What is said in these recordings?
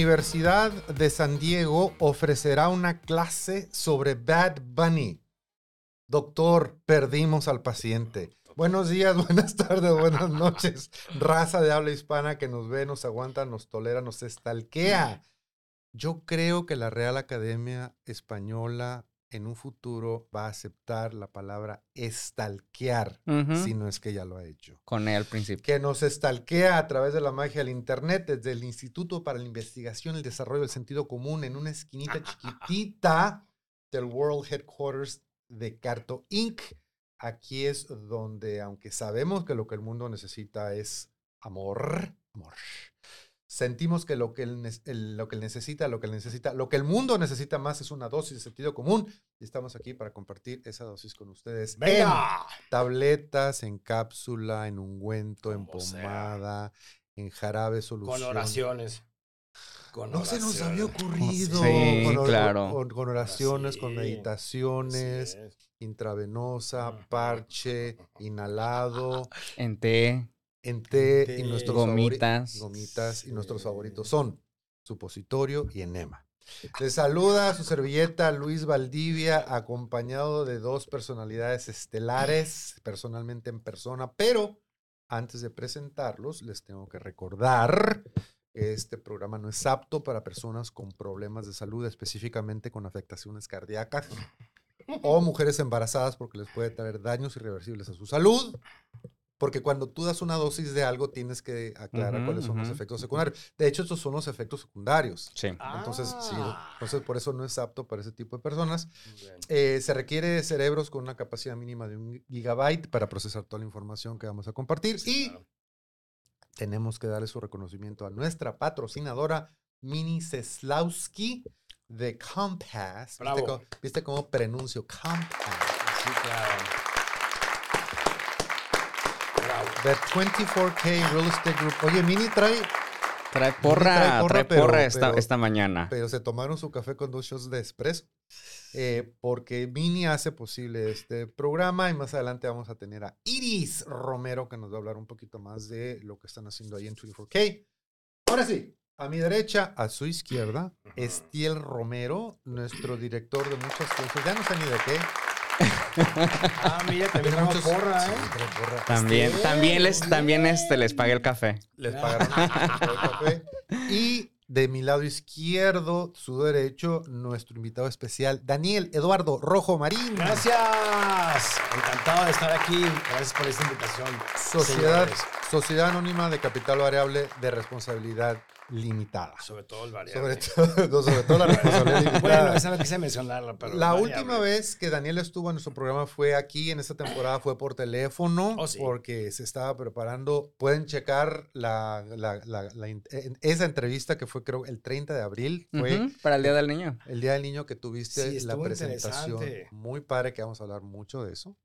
Universidad de San Diego ofrecerá una clase sobre Bad Bunny. Doctor, perdimos al paciente. Buenos días, buenas tardes, buenas noches. Raza de habla hispana que nos ve, nos aguanta, nos tolera, nos estalquea. Yo creo que la Real Academia Española en un futuro va a aceptar la palabra estalquear, Ujú. si no es que ya lo ha hecho. Con él al principio. Que nos estalquea a través de la magia del Internet, desde el Instituto para la Investigación y el Desarrollo del Sentido Común, en una esquinita chiquitita del World Headquarters de Carto Inc. Aquí es donde, aunque sabemos que lo que el mundo necesita es amor, amor. Sentimos que lo que, él, el- lo que él necesita, lo que él necesita, lo que el mundo necesita más es una dosis de sentido común. Y estamos aquí para compartir esa dosis con ustedes. en ¡Venga! tabletas, en cápsula, en ungüento, en Como sea. pomada, en jarabe solución. Con oraciones. Con No se nos había ocurrido. Sí, con, or- claro. Con, con oraciones, con meditaciones, intravenosa, parche, inhalado, En té. En té, té, y nuestros favori- gomitas. gomitas y nuestros favoritos son supositorio y enema. Les saluda su servilleta Luis Valdivia, acompañado de dos personalidades estelares, personalmente en persona, pero antes de presentarlos, les tengo que recordar que este programa no es apto para personas con problemas de salud, específicamente con afectaciones cardíacas o mujeres embarazadas porque les puede traer daños irreversibles a su salud. Porque cuando tú das una dosis de algo, tienes que aclarar Ujú, cuáles son los ujú. efectos secundarios. De hecho, estos son los efectos secundarios. Sí. Entonces, sí, Ah. entonces por eso no es apto para ese tipo de personas. Eh, se requiere cerebros con una capacidad mínima de un gigabyte para procesar toda la información que vamos a compartir. Sí, y claro. tenemos que darle su reconocimiento a nuestra patrocinadora, Mini Seslowski de Compass. ¿Viste Bravo. cómo, viste cómo pronuncio Compass? Sí, claro. The 24K Real Estate Group. Oye, Mini trae, Trae porra, trae porra, trae pero- porra esta, pero- esta mañana. pero se tomaron su café con dos shots de espresso. eh, porque Mini hace posible este programa y más adelante vamos a tener a Iris Romero que nos va a hablar un poquito más de lo que están haciendo ahí en 24K. Ahora sí, a mi derecha, a su izquierda, Estiel Romero, nuestro director de muchas cosas. Ya no sé ni de qué. Ah, mira, también trajo muchos- porra, ¿eh? porra. También, Sí, también les, también este, les pagué el café. Les pagaron por el café. Y de mi lado izquierdo, su derecho, nuestro invitado especial, Daniel Eduardo Rojo Marín. Gracias. Encantado de estar aquí. Gracias por esta invitación. Sociedad, señores. Sociedad Anónima de Capital Variable de Responsabilidad Limitada. Sobre todo el Sobre variable. todo, no, sobre todo la responsabilidad limitada. Bueno, esa no quise mencionarla, pero. la última vez que Daniel estuvo en nuestro programa fue aquí, en esta temporada fue por teléfono, Oh, sí. porque se estaba preparando. Pueden checar la, la- la- la in- en- esa entrevista que fue creo el 30 de abril, fue Para el Día del Niño. el Día del Niño que tuviste Sí, la presentación. Muy padre que vamos a hablar mucho de eso.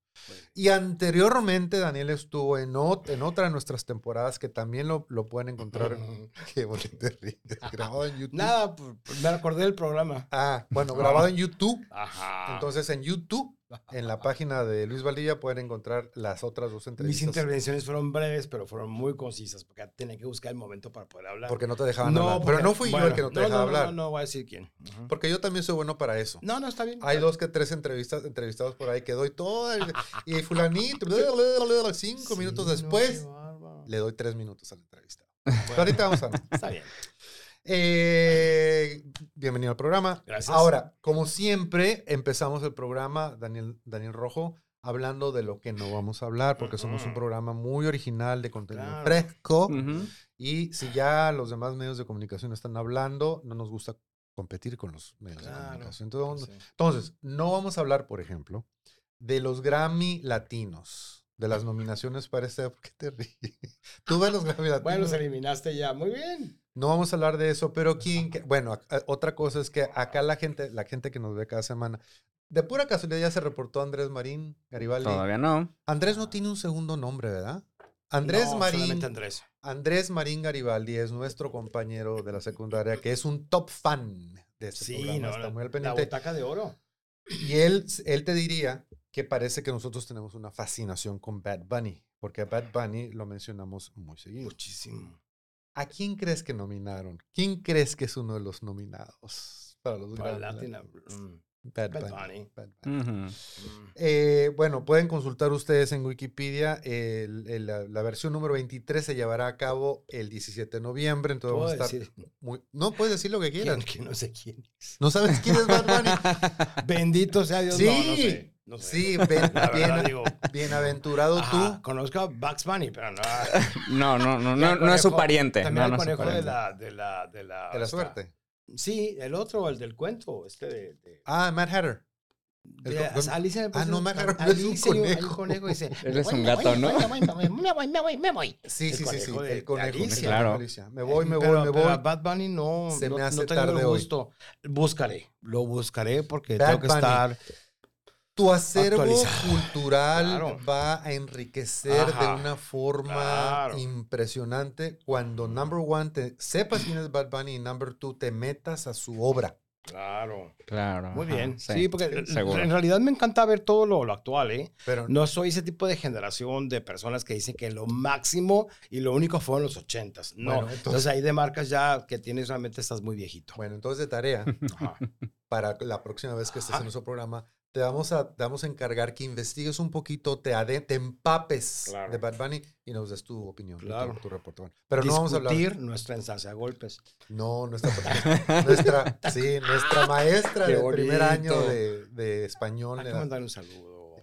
Y anteriormente Daniel estuvo en, ot- en otra de nuestras temporadas que también lo, lo pueden encontrar. Qué bonito. Grabado en YouTube. Nada, pues, me acordé del programa. Ah, bueno, grabado en YouTube. Ajá. Entonces en YouTube, en la página de Luis Valdivia, pueden encontrar las otras dos Mis entrevistas. intervenciones fueron breves, pero fueron muy concisas, porque tenía que buscar el momento para poder hablar. Porque no te dejaban hablar. porque- Pero no fui yo el bueno, que no te no, dejaba no, hablar. No, no, voy a decir quién. Porque yo también soy bueno para eso. No, no, está bien. Hay dos que tres entrevistas, entrevistados por ahí que doy todo. el- y fulanito, cinco minutos después, le doy tres minutos al entrevistado. Pero ahorita vamos a ver. Está bien. Eh, bienvenido al programa. Gracias. Ahora, como siempre, empezamos el programa, Daniel, Daniel Rojo, hablando de lo que no vamos a hablar, porque somos un programa muy original, de contenido Claro. fresco. Y si ya los demás medios de comunicación están hablando, no nos gusta competir con los medios de comunicación. Entonces, Sí. entonces, no vamos a hablar, por ejemplo, de los Grammy latinos, de las nominaciones para este. ¿Por qué te ríes? Tú ves los Grammy latinos. Bueno, los eliminaste ya. Muy bien. No vamos a hablar de eso, pero quién, bueno, a- otra cosa es que acá la gente, la gente que nos ve cada semana, de pura casualidad ya se reportó Andrés Marín Garibaldi. Todavía no. Andrés no tiene un segundo nombre, ¿verdad? Andrés No, Marín, Andrés. Andrés Marín Garibaldi es nuestro compañero de la secundaria, que es un top fan de este Sí, programa, no, está muy al la pendiente. butaca de oro. Y él, él te diría que parece que nosotros tenemos una fascinación con Bad Bunny, porque a Bad Bunny lo mencionamos muy seguido. Muchísimo. ¿A quién crees que nominaron? ¿Quién crees que es uno de los nominados para los Para Grammy Latin, Latinos? mm, Bad Bad Bunny, Bunny. Bad Bunny. Mm. Eh, bueno, pueden consultar ustedes en Wikipedia. el- el- la, la versión número 23 se llevará a cabo el 17 de noviembre. Entonces vamos a estar muy... No, puedes decir lo que quieras. que no sé quién es. ¿No sabes quién es Bad Bunny? Bendito sea Dios. Sí, no, no sé. No sé. Sí, ben- La bien- verdad, digo, bienaventurado ajá, tú. conozco a Bugs Bunny, pero no. No, no, no, no, es su pariente. También No, el no es su conejo de pariente. la, de la, de la. De la esta- suerte. Sí, el otro, el del cuento, este de. de- Ah, Matt Hatter. El de- co- con- Alicia el Ah, no, agarró, no es un conejo. un conejo dice. Él es "Me un gato, ¿no? Me voy, me voy, me voy, me. Sí, El sí, sí, sí. el conejo. el Alicia. Claro. Alicia. Me voy, me voy, Pero- me pero a voy. Bad Bunny no, Se me hace no tarde el hoy. gusto. Buscaré, lo buscaré porque Bad tengo que Bunny. estar. Tu acervo cultural Claro. va a enriquecer Ajá, de una forma claro. impresionante cuando number one te sepas quién es Bad Bunny y number two te metas a su obra. Claro. Claro. Muy ajá, bien. Sí, porque sí, en- seguro. en realidad me encanta ver todo lo, lo actual, ¿eh? Pero No soy ese tipo de generación de personas que dicen que lo máximo y lo único fueron los ochentas. No. Bueno, entonces, entonces- ahí de marcas ya que tienes realmente estás muy viejito. bueno, entonces de tarea Ajá. para la próxima vez que estés Ajá. en nuestro programa, te vamos a, te vamos a encargar que investigues un poquito, te, ade- te empapes Claro. de Bad Bunny y nos des tu opinión, tu- Claro. tu, reporte. Bueno, pero no vamos a hablar. Nuestra ensalza a golpes. No, nuestra, nuestra, sí, nuestra maestra Qué de primer año de, de español. Hay que mandarle un saludo.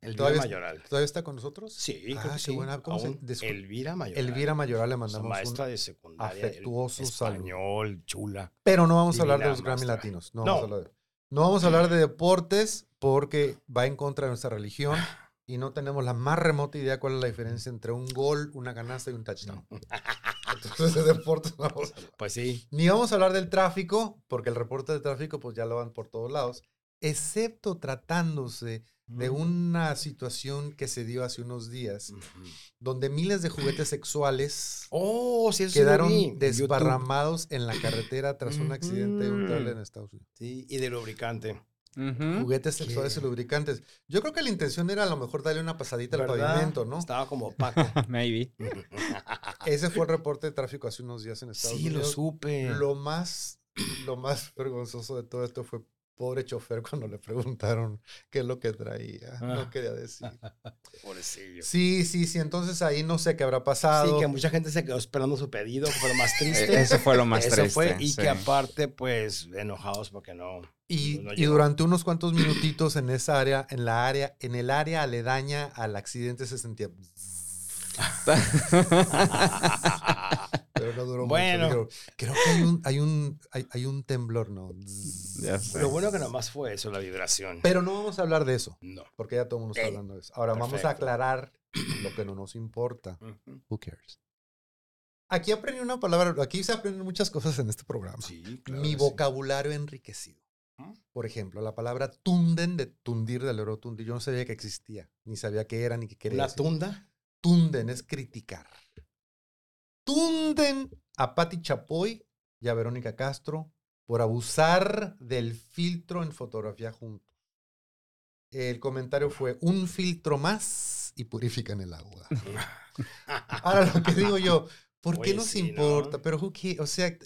Elvira ¿Todavía, Mayoral. ¿Todavía está con nosotros? Sí, Ah, creo que qué sí. buena- ¿cómo se- Elvira Mayoral. Elvira Mayoral le mandamos maestra un... de secundaria. afectuoso saludo. Español, chula. Pero no vamos a hablar de los Grammy. Latinos. No, No. Vamos a hablar de, no vamos a hablar de deportes porque va en contra de nuestra religión y no tenemos la más remota idea cuál es la diferencia entre un gol, una canasta y un touchdown. Entonces de deportes no vamos a hablar. Pues sí. Ni vamos a hablar del tráfico, porque el reporte de tráfico pues ya lo van por todos lados, excepto tratándose de una situación que se dio hace unos días, donde miles de juguetes sexuales Oh, sí, sí quedaron YouTube. desparramados en la carretera tras un accidente de un trailer en. Estados Unidos. Sí, y de lubricante. Juguetes sexuales y lubricantes. Yo creo que la intención era a lo mejor darle una pasadita al pavimento, ¿no? Estaba como opaco. Maybe. Ese fue el reporte de tráfico hace unos días en Estados sí, lo Unidos. supe. Lo más, lo más vergonzoso de todo esto fue pobre chofer cuando le preguntaron qué es lo que traía. No Ah. quería decir. Pobrecillo. Sí, sí, sí. Entonces ahí no sé qué habrá pasado. Sí, que mucha gente se quedó esperando su pedido, que fue lo más E- triste. Eso fue lo más Eso triste. fue, y sí. que aparte, pues, enojados porque no. y, no y durante unos cuantos minutitos en esa área, en la área, en el área aledaña al accidente se sentía. Pero no duró Bueno. mucho. Dijeron, Creo que hay un, hay un, hay, hay un temblor, ¿no? Lo bueno que nomás fue eso, la vibración. Pero no vamos a hablar de eso, No. porque ya todo el mundo está hablando de eso. Ahora vamos a Perfecto. aclarar lo que no nos importa. Ujú. Who cares? Aquí aprendí una palabra, aquí se aprenden muchas cosas en este programa. Sí, claro Mi que sí. vocabulario enriquecido. ¿Mm? Por ejemplo, la palabra tunden de tundir del oro tundir. Yo no sabía que existía, ni sabía qué era, ni qué quería Una decir. tunda. Tunden es criticar. Tunden a Patti Chapoy y a Verónica Castro por abusar del filtro en fotografía juntos. El comentario fue un filtro más y purifican el agua. Ahora lo que digo yo, ¿por qué Oye, nos sí, ¿no? importa? Pero who o sea,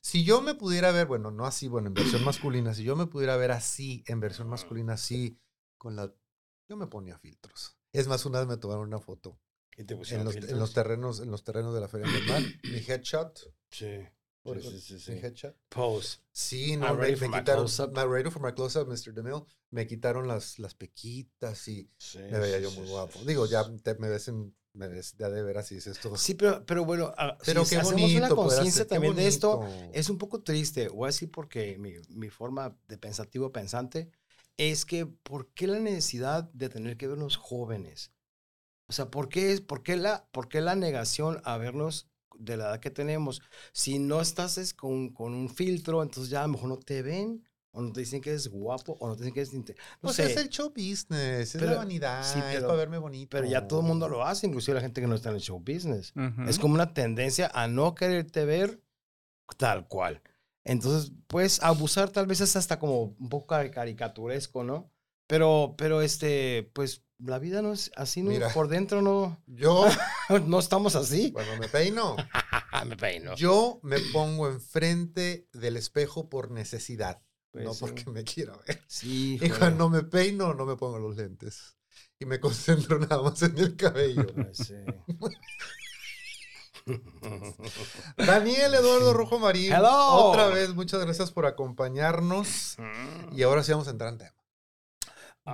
si yo me pudiera ver, bueno, no así, bueno, en versión masculina, si yo me pudiera ver así, en versión masculina, así, con la, yo me ponía filtros. Es más, una vez me tomaron una foto ¿Y te en pusieron los, en los terrenos, en los terrenos de la Feria Mar, mi headshot, Sí. por Sí, sí, sí, mi headshot. Pose. Sí, I'm no, me, ready me my quitaron, my ready for my close-up, Mr. DeMille, me quitaron las, las pequitas y me veía yo muy guapo. Digo, ya te- me ves en, me ves ya de veras y dices esto. Sí, pero, pero bueno, ah, Pero si qué hacemos bonito una conciencia qué también de esto, es un poco triste. Voy a decir porque mi, mi forma de pensativo pensante es que ¿por qué la necesidad de tener que vernos jóvenes? O sea, ¿por qué, es, por qué, la, por qué la negación a vernos de la edad que tenemos? Si no estás es, con, con un filtro, entonces ya a lo mejor no te ven, o no te dicen que eres guapo, o no te dicen que eres... No Pues sé, es el show business, es Pero- la vanidad, sí, es pero- para verme bonito. pero ya todo el mundo lo hace, inclusive la gente que no está en el show business. Ujú. Es como una tendencia a no quererte ver tal cual. Entonces, pues abusar tal vez es hasta como un poco cari- caricaturesco, ¿no? Pero, pero este, pues la vida no es así, ¿no? Mira. Por dentro no, Yo, no estamos así. cuando me peino, me peino. yo me pongo enfrente del espejo por necesidad, Pues no sí. porque me quiera ver. Sí, Y cuando me peino, no me pongo los lentes. Y me concentro nada más en el cabello. Pues sí. Daniel Eduardo Rojo Marín, Hello. otra vez muchas gracias por acompañarnos. Y ahora sí vamos a entrar en tema.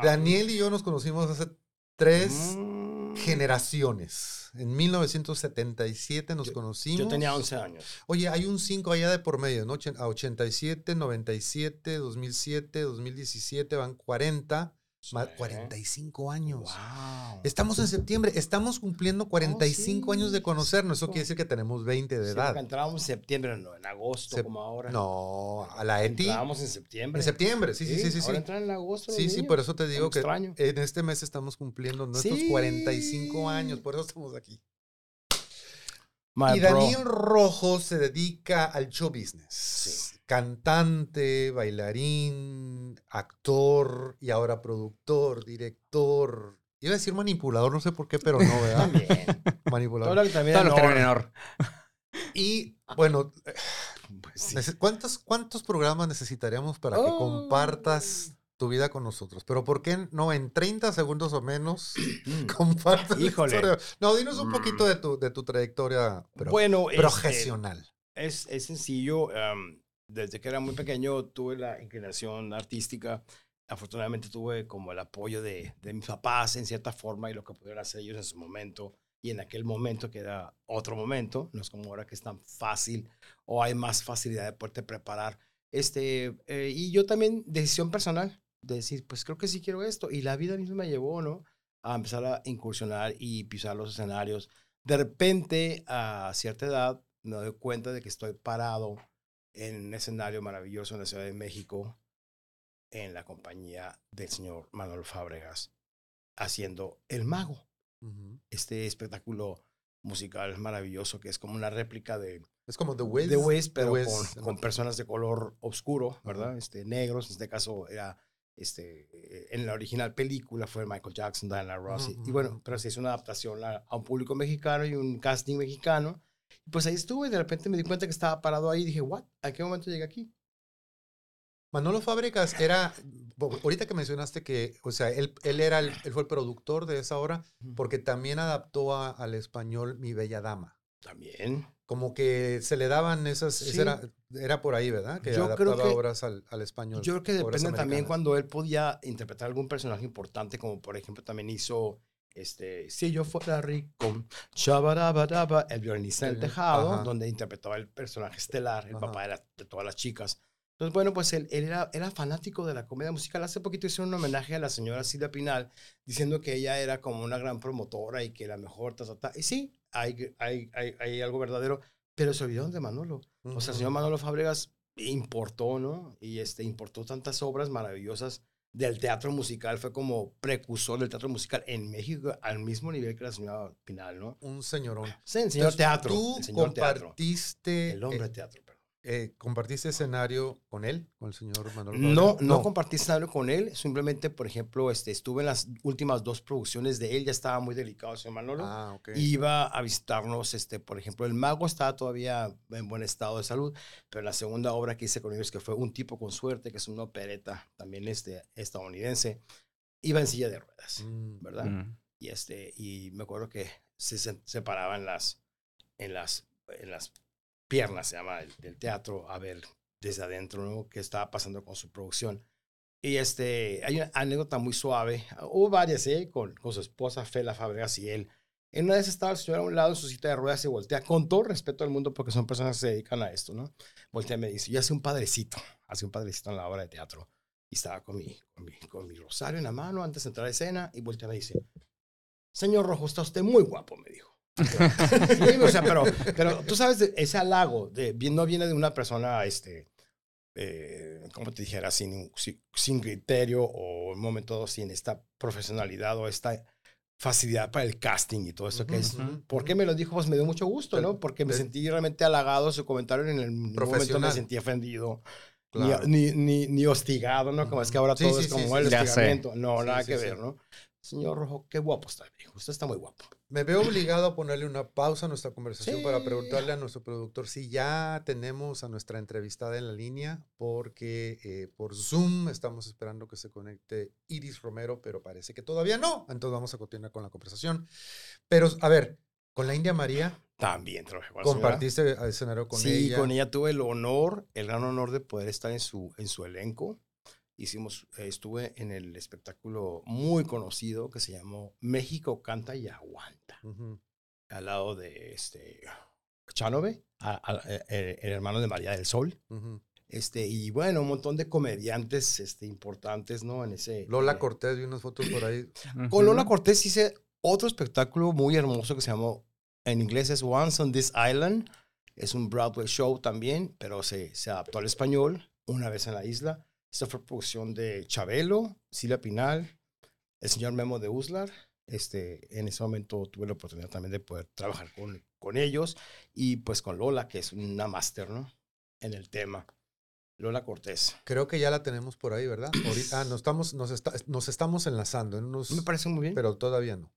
Daniel y yo nos conocimos hace tres Mm. generaciones. En 1977 nos Yo- conocimos. Yo tenía 11 años. Oye, hay un 5 allá de por medio, ¿no? A 87, 97, 2007, 2017 van 40, más Sí. 45 años. Wow. Estamos en septiembre, estamos cumpliendo 45 años de sí, conocernos. Eso quiere decir que tenemos 20 de Sí, edad. entrábamos en septiembre, no en agosto, Sep- como ahora. No, a la ETI. Entrábamos en septiembre. En septiembre, sí, sí, sí, sí. Ahora Sí, entran en agosto. sí, sí, por eso te digo que extraño. en este mes estamos cumpliendo nuestros Sí. 45 años, por eso estamos aquí. My y bro. Daniel Rojo se dedica al show business. Cantante, bailarín, actor y ahora productor, director. Iba a decir manipulador, no sé por qué, pero no, ¿verdad? También. Todo manipulador. lo que también Todos los no- terminan en or. Y bueno, Pues sí. ¿cuántos, ¿cuántos programas necesitaríamos para que Oh. compartas tu vida con nosotros? Pero ¿por qué no en 30 segundos o menos compartas? la Híjole. historia? No, dinos un Mm. poquito de tu, de tu trayectoria bueno, este, profesional. es, es sencillo. Desde que era muy pequeño tuve la inclinación artística. Afortunadamente tuve como el apoyo de, de mis papás en cierta forma y lo que pudieron hacer ellos en su momento y en aquel momento que era otro momento. No es como ahora que es tan fácil o hay más facilidad de poderte preparar. Este, eh, y yo también, decisión personal, de decir, pues creo que sí quiero esto. Y la vida misma me llevó, ¿no? A empezar a incursionar y pisar los escenarios. De repente, a cierta edad, me doy cuenta de que estoy parado en un escenario maravilloso en la Ciudad de México, en la compañía del señor Manuel Fábregas, haciendo El Mago, Ujú. este espectáculo musical maravilloso que es como una réplica de Es como The Wiz. The Wiz, The pero Wiz. con, con personas de color oscuro, ¿verdad? Este, negros, en este caso era, este, en la original película fue Michael Jackson, Diana Ross, y- Ujú, y bueno, pero se hizo una adaptación a, a un público mexicano y un casting mexicano. Pues ahí estuve y de repente me di cuenta que estaba parado ahí y dije, ¿what? ¿A qué momento llegué aquí? Manolo Fábricas era, ahorita que mencionaste que, o sea, él, él era el, él fue el productor de esa obra, porque también adaptó a- al español Mi Bella Dama. También. Como que se le daban esas, esa Sí. era, era por ahí, ¿verdad? Que Yo creo adaptaba que- obras al, al español. Yo creo que depende también cuando él podía interpretar algún personaje importante, como por ejemplo también hizo, este, Si yo fuera rico, Shabarabadaba, el violinista del El- tejado, ajá. donde interpretaba el personaje estelar, el Ajá. papá de, todas las chicas. Entonces, bueno, pues él, él era, era fanático de la comedia musical. Hace poquito hizo un homenaje a la señora Silvia Pinal, diciendo que ella era como una gran promotora y que la mejor, ta, ta, ta. Y sí, hay, hay, hay, hay algo verdadero, pero se olvidaron de Manolo. O sea, el señor. Manolo Fábregas importó, ¿no? Y este, importó tantas obras maravillosas del teatro musical, fue como precursor del teatro musical en México al mismo nivel que la señora Pinal, ¿no? Un señorón. Sí, el señor Entonces, teatro. Tú el señor teatro. compartiste, El hombre eh, teatro. Eh, compartiste escenario con él, con el señor Manolo No, Fábricas? no, compartí escenario con él, simplemente, por ejemplo, este, estuve en las últimas dos producciones de él, ya estaba muy delicado el señor Manolo. Ah, ok. Iba a visitarnos, este, por ejemplo, el mago estaba todavía en buen estado de salud, pero la segunda obra que hice con ellos, que fue Un tipo con suerte, que es una opereta también este, estadounidense, iba en silla de ruedas, Mm. ¿verdad? Mm. Y, este, y me acuerdo que se, se, se paraba en las, en, las, en las piernas, se llama, del, teatro, a ver desde adentro ¿no? qué estaba pasando con su producción. Y este, hay una anécdota muy suave, hubo varias, ¿eh? Con, su esposa Fela Fabregas y él. En una vez estaba el señor a un lado en su silla de ruedas y voltea, con todo respeto al mundo, porque son personas que se dedican a esto, ¿no? Voltea y me dice, yo hace un padrecito, hace un padrecito en la obra de teatro. Y estaba con mi, con mi, con mi rosario en la mano antes de entrar a escena y voltea y me dice, señor Rojo, está usted muy guapo, me dijo. Sí, o sea, pero, pero tú sabes, de- ese halago de, no viene de una persona, este, eh, como te dijera, sin, sin, criterio o en un momento dado sin esta profesionalidad o esta facilidad para el casting y todo eso que es. ¿Por qué me lo dijo? Pues me dio mucho gusto, ¿no? Porque me del- sentí realmente halagado su comentario en el momento me sentí ofendido. ni- Claro. Ni, ni, ni hostigado, ¿no? Como es que ahora Sí, todo sí, es como sí, el hostigamiento. No, nada que ver, ¿no? Señor Rojo, qué guapo está, me dijo. Usted está muy guapo. Me veo obligado a ponerle una pausa a nuestra conversación para Sí. preguntarle a nuestro productor si ya tenemos a nuestra entrevistada en la línea, porque eh, por Zoom estamos esperando que se conecte Iris Romero, pero parece que todavía no. Entonces vamos a continuar con la conversación. Pero, a ver, con la India María, También trabajé con compartiste escenario con sí, ella. con ella tuve el honor, el gran honor de poder estar en su, en su elenco. Hicimos, eh, estuve en el espectáculo muy conocido que se llamó México canta y aguanta, Ujú, al lado de este Chanove, a- a- eh, el hermano de María del Sol. ujú. Este, y bueno, un montón de comediantes este, importantes, ¿no? En ese. Lola eh, Cortés, vi unas fotos por ahí. Con Lola. Cortés hice otro espectáculo muy hermoso que se llamó, en inglés es Once on This Island. Es un Broadway show también, pero se, se adaptó al español, Una vez en la isla. Esta fue producción de Chabelo, Silvia Pinal, el señor Memo de Uslar. Este, en ese momento tuve la oportunidad también de poder trabajar con, con ellos y pues con Lola, que es una máster, ¿no? En el tema. Lola Cortés. Creo que ya la tenemos por ahí, ¿verdad? Ahorita, ah, nos estamos, nos, está- nos estamos enlazando en unos, Me parece muy bien. pero todavía no.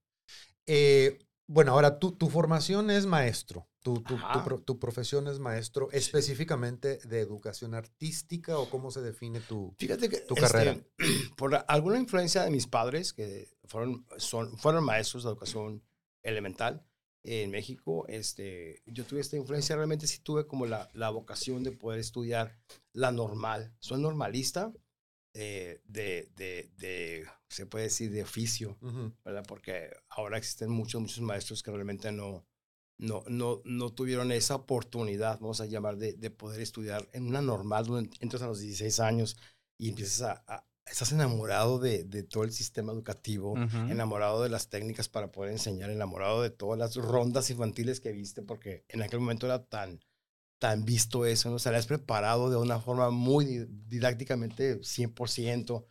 Eh, bueno, ahora tu, tu formación es maestro, tu, tu, tu profesión es maestro específicamente de educación artística o cómo se define tu... Fíjate que tu este, carrera. por alguna influencia de mis padres, que fueron, son, fueron maestros de educación elemental en México, este, yo tuve esta influencia, realmente sí tuve como la, la vocación de poder estudiar la normal. Soy normalista eh, de, de, de, se puede decir, de oficio. ¿verdad? Porque ahora existen muchos, muchos maestros que realmente no, no, no, no tuvieron esa oportunidad, vamos a llamar, de, de poder estudiar en una normal, donde entras a los 16 años y empiezas a, a- estás enamorado de, de todo el sistema educativo, enamorado de las técnicas para poder enseñar, enamorado de todas las rondas infantiles que viste, porque en aquel momento era tan, tan visto eso, ¿no? Salías preparado de una forma muy di- didácticamente 100%.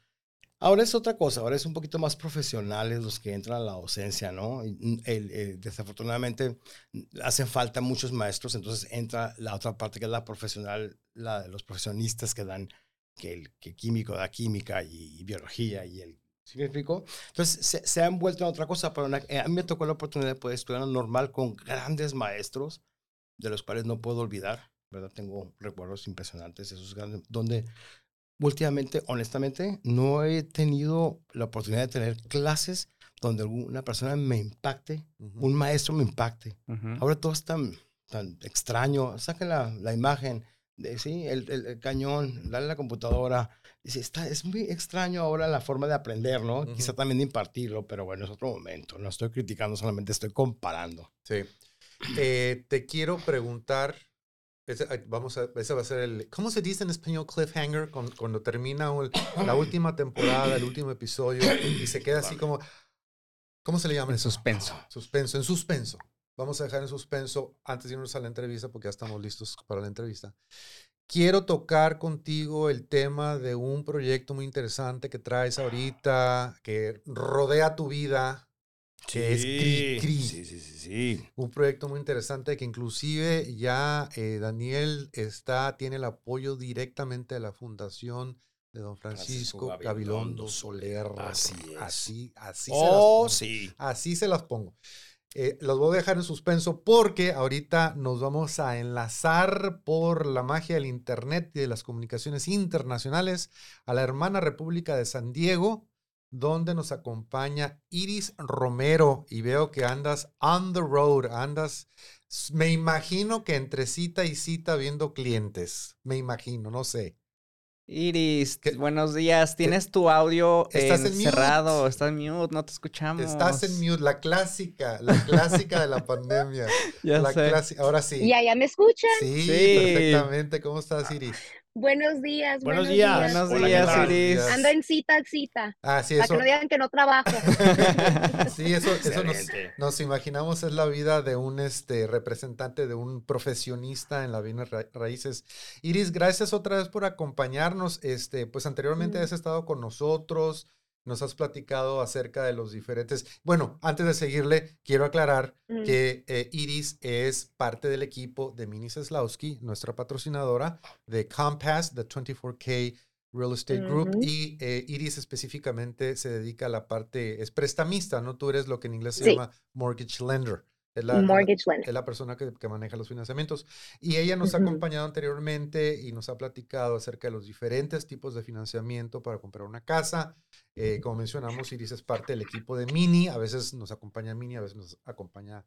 Ahora es otra cosa, ahora es un poquito más profesionales los que entran a la docencia, ¿no? Mm, el- desafortunadamente mm, hacen falta muchos maestros, entonces entra la otra parte que es la profesional, la de los profesionistas que dan, que el químico da química y, biología y el... ¿Sí? Entonces se, han vuelto a otra cosa, pero na- eh, a mí me tocó la oportunidad de poder estudiar normal con grandes maestros, de los cuales no puedo olvidar, ¿verdad? Tengo recuerdos impresionantes, esos grandes, donde últimamente, honestamente, no he tenido la oportunidad de tener clases donde una persona me impacte, ujú. un maestro me impacte. Ujú. Ahora todo es tan, tan extraño. Saquen la, la imagen, de, sí, el, el- el cañón, dale a la computadora. Dice, está, es muy extraño ahora la forma de aprender, ¿no? Ujú. Quizá también de impartirlo, pero bueno, es otro momento. No estoy criticando, solamente estoy comparando. Sí. Eh, te quiero preguntar, ese, vamos a, ese va a ser el, ¿cómo se dice en español cliffhanger? Cuando, cuando termina un- la última temporada, el último episodio y se queda así como, ¿cómo se le llama? En suspenso. Suspenso, en suspenso. Vamos a dejar en suspenso antes de irnos a la entrevista porque ya estamos listos para la entrevista. Quiero tocar contigo el tema de un proyecto muy interesante que traes ahorita, que rodea tu vida, que es Cri Cri. Sí, sí, sí, sí. Un proyecto muy interesante que inclusive ya eh, Daniel está, tiene el apoyo directamente de la fundación de don Francisco, Francisco Gabilondo Soler. Así es. Así, así se las Oh, pongo. sí. Así se las pongo. Eh, los voy a dejar en suspenso porque ahorita nos vamos a enlazar por la magia del Internet y de las comunicaciones internacionales a la hermana República de San Diego, donde nos acompaña Iris Romero y veo que andas on the road, andas, me imagino que entre cita y cita viendo clientes, me imagino, no sé. Iris, ¿Qué? buenos días. Tienes tu audio Estás en mute. encerrado. Estás en mute, no te escuchamos. Estás en mute, la clásica, la clásica de la pandemia. Ya la sé. clásica, ahora sí. ¿Ya, ya me escuchan? Sí, Sí. perfectamente. ¿Cómo estás, Iris? Buenos días. Buenos días. Buenos Hola, ¿qué días? Iris. Ando en cita, cita. Ah, sí, Para eso. que no digan que no trabajo. Sí, eso, eso nos, nos imaginamos es la vida de un este, representante, de un profesionista en la bienes ra- raíces. Iris, gracias otra vez por acompañarnos. Este, pues anteriormente Mm. has estado con nosotros, nos has platicado acerca de los diferentes. Bueno, antes de seguirle, quiero aclarar Mm. que eh, Iris es parte del equipo de Mini Seslowski, nuestra patrocinadora de Compass, de 24K Real Estate Group y eh, Iris específicamente se dedica a la parte, es prestamista, ¿no? Tú eres lo que en inglés se Sí. llama mortgage lender. Es la, Mortgage lender. es la persona que, que maneja los financiamientos. Y ella nos ha Ujú. acompañado anteriormente y nos ha platicado acerca de los diferentes tipos de financiamiento para comprar una casa. Eh, como mencionamos, Iris es parte del equipo de Mini. A veces nos acompaña Mini, a veces nos acompaña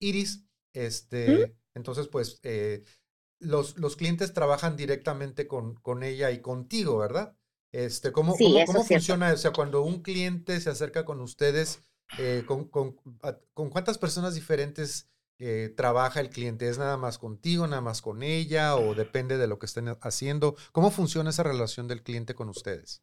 Iris. Este, Entonces, pues, eh, los, los clientes trabajan directamente con, con ella y contigo, ¿verdad? Este, ¿Cómo, Sí, cómo, eso cómo funciona? O sea, cuando un cliente se acerca con ustedes, eh, con, con- con cuántas personas diferentes eh, trabaja el cliente? ¿Es nada más contigo, nada más con ella o depende de lo que estén haciendo? ¿Cómo funciona esa relación del cliente con ustedes?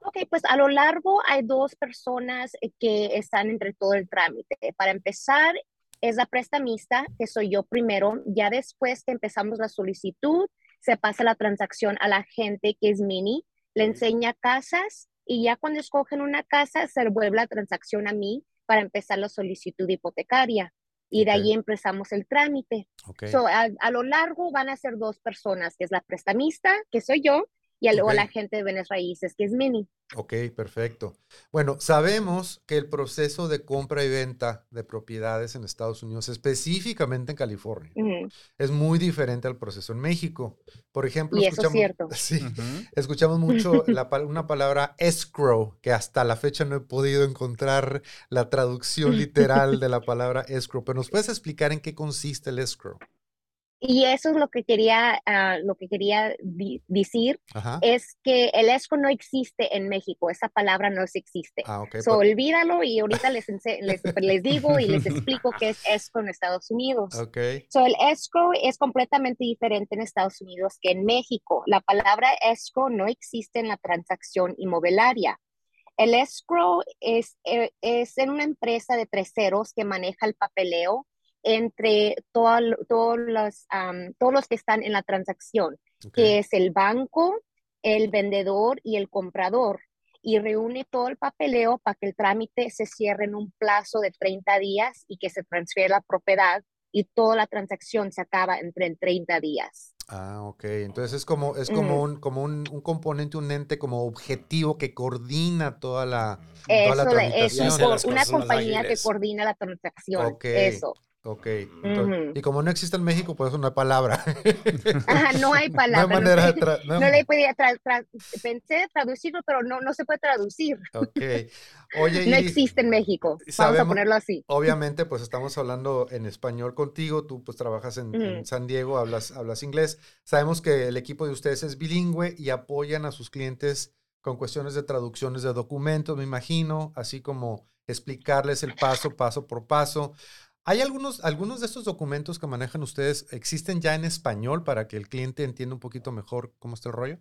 Ok, pues a lo largo hay dos personas eh, que están entre todo el trámite. Para empezar, es la prestamista, que soy yo primero. Ya después que empezamos la solicitud, se pasa la transacción a la gente que es mini, le enseña casas y ya cuando escogen una casa, se devuelve la transacción a mí para empezar la solicitud hipotecaria. Y de ahí empezamos el trámite. Ok. So, a, a lo largo van a ser dos personas, que es la prestamista, que soy yo, y luego Ok. la gente de bienes raíces, que es Mini. Ok, perfecto. Bueno, sabemos que el proceso de compra y venta de propiedades en Estados Unidos, específicamente en California, es muy diferente al proceso en México. Por ejemplo, Y eso es escuchamos, cierto. sí, Ujú. escuchamos mucho la una palabra escrow, que hasta la fecha no he podido encontrar la traducción literal de la palabra escrow, pero ¿nos puedes explicar en qué consiste el escrow? Y eso es lo que quería, ah, lo que quería di- decir, Ajá. es que el escrow no existe en México, esa palabra no existe. Ah. So, por- olvídalo y ahorita les, les, les digo y les explico qué es escrow en Estados Unidos. ok. So, el escrow es completamente diferente en Estados Unidos que en México. La palabra escrow no existe en la transacción inmobiliaria. El escrow es, eh, es en una empresa de terceros que maneja el papeleo entre toda lo- todos los, am, todos los que están en la transacción, ok. que es el banco, el vendedor y el comprador. Y reúne todo el papeleo para que el trámite se cierre en un plazo de 30 días y que se transfiera la propiedad y toda la transacción se acaba entre en 30 días. Ah, ok. Entonces es como, es como Ujú. un, como un, un componente, un ente como objetivo que coordina toda la, toda la Eso le- es tramitación. un Hace co- las una compañía que ágiles. coordina la transacción. Ok. Eso. Ok. entonces-. Y como no existe en México, pues es una palabra. Ajá, no hay No hay palabra. no manera de tra- no- no le podía tra- tra- pensé traducirlo, pero no, no se puede traducir. Ok. Oye, No existe en México. Vamos a ponerlo así. obviamente, pues estamos hablando en español contigo. Tú pues trabajas en, en. San Diego, hablas, hablas inglés. Sabemos que el equipo de ustedes es bilingüe y apoyan a sus clientes con cuestiones de traducciones de documentos, me imagino, así como explicarles el paso, paso por paso. ¿Hay algunos, algunos de estos documentos que manejan ustedes, existen ya en español para que el cliente entienda un poquito mejor cómo está el rollo?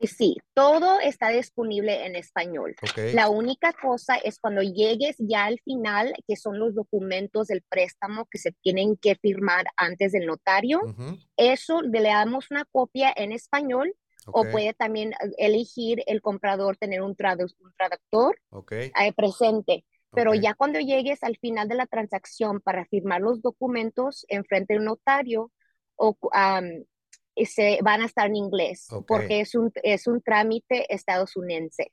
Sí, todo está disponible en español. Ok. La única cosa es cuando llegues ya al final, que son los documentos del préstamo que se tienen que firmar antes del notario. Ujú, Eso le damos una copia en español o ok, puede también eh, elegir el comprador tener un, tradu- un traductor ok, eh, presente. Pero ya cuando llegues al final de la transacción para firmar los documentos en frente del notario, o, y se van a estar en inglés porque es un, es un trámite estadounidense.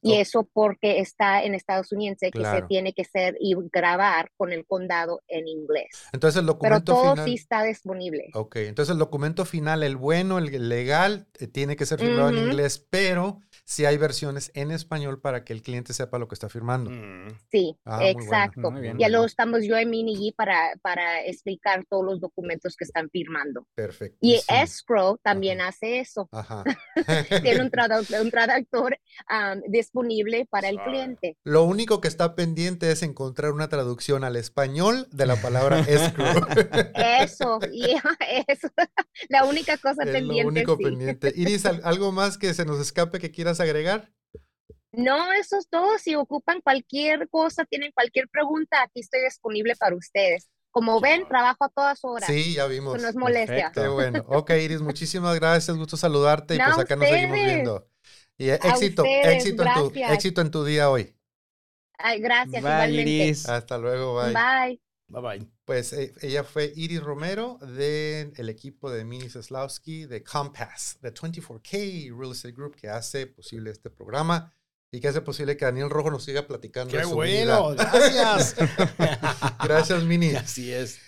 Y eso porque está en Estados Unidos, que se Claro. tiene que ser y grabar con el condado en inglés. Entonces el Pero documento todo final. sí está disponible. Ok, entonces el documento final, el bueno, el legal, eh, tiene que ser firmado en Ujú. inglés, pero sí hay versiones en español para que el cliente sepa lo que está firmando. Mm. Sí, Ah, muy bueno, exacto. muy bien. Ya lo estamos yo en Mini para, para explicar todos los documentos que están firmando. Perfecto. Y Escrow también hace eso. Ajá. Tiene un, traductor, un traductor disponible para el cliente. Lo único que está pendiente es encontrar una traducción al español de la palabra escrow. Eso, y eso. La única cosa es lo pendiente. único sí. pendiente. Iris, ¿al- ¿algo más que se nos escape que quieras agregar? No, eso es todo. Si ocupan cualquier cosa, tienen cualquier pregunta, aquí estoy disponible para ustedes. Como ven, trabajo a todas horas. Sí, ya vimos. Eso no es molestia. Perfecto. Qué bueno. Ok, Iris, muchísimas gracias. Gusto saludarte y No, pues acá nos seguimos ustedes. viendo. Y eh, éxito, ustedes, éxito, en tu, éxito en tu día hoy. Ay, gracias, Bye, igualmente. Iris. Hasta luego, bye. Bye. Bye bye. Pues eh, ella fue Iris Romero del equipo de Mini Seslowski de Compass, de 24K Real Estate Group, que hace posible este programa y que hace posible que Daniel Rojo nos siga platicando. ¡Qué de su bueno! vida. ¡Gracias! Gracias, Mini. Así es.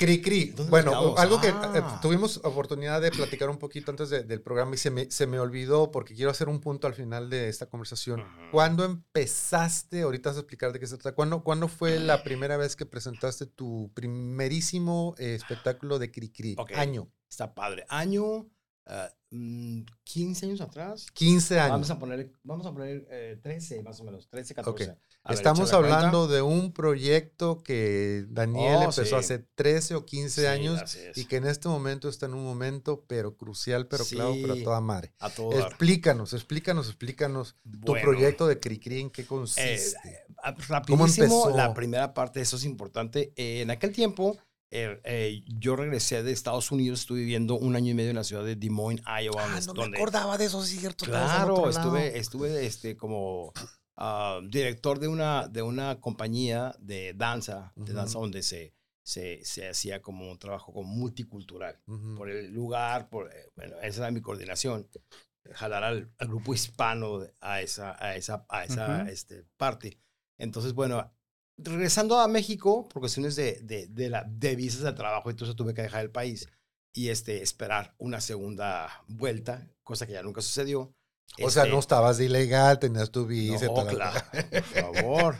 Cri Cri. ¿Dónde Bueno, algo que Ah. eh, tuvimos oportunidad de platicar un poquito antes de- del programa y se me, se me olvidó porque quiero hacer un punto al final de esta conversación. ¿Cuándo empezaste? Ahorita vas a explicar de qué se trata. ¿Cuándo, ¿cuándo fue la primera vez que presentaste tu primerísimo eh, espectáculo de Cri Cri? Año. Está padre. Año, ah, mm, 15 años atrás. 15 años. Vamos a poner, vamos a poner eh, 13 más o menos, 13, 14. A ver, Estamos cuenta. hablando de un proyecto que Daniel Oh, empezó sí. hace 13 o 15 Sí, años y que en este momento está en un momento, pero crucial, pero claro, pero a Sí. toda madre. A todo. Explícanos, explícanos, explícanos tu Bueno, proyecto de Cricri, ¿en qué consiste? ah, ¿Cómo Rapidísimo, empezó? la primera parte, eso es importante. Eh, en aquel tiempo, eh, eh, yo regresé de Estados Unidos, estuve viviendo un año y medio en la ciudad de Des Moines, Iowa. ah, donde- no me donde- acordaba de eso, cierto. Claro, estuve, estuve este, como ah, director de una, de una compañía de danza, de danza donde se, se, se hacía como un trabajo como multicultural. Ujú. Por el lugar, por, eh, bueno, esa era mi coordinación, jalar al, al grupo hispano a esa, a esa, a esa Ujú. este, parte. Entonces, bueno, regresando a México, por cuestiones de, de, de, la, de visas de trabajo, entonces tuve que dejar el país y este, esperar una segunda vuelta, cosa que ya nunca sucedió. O sea, Este, no estabas de ilegal, tenías tu visa. no, claro, por favor.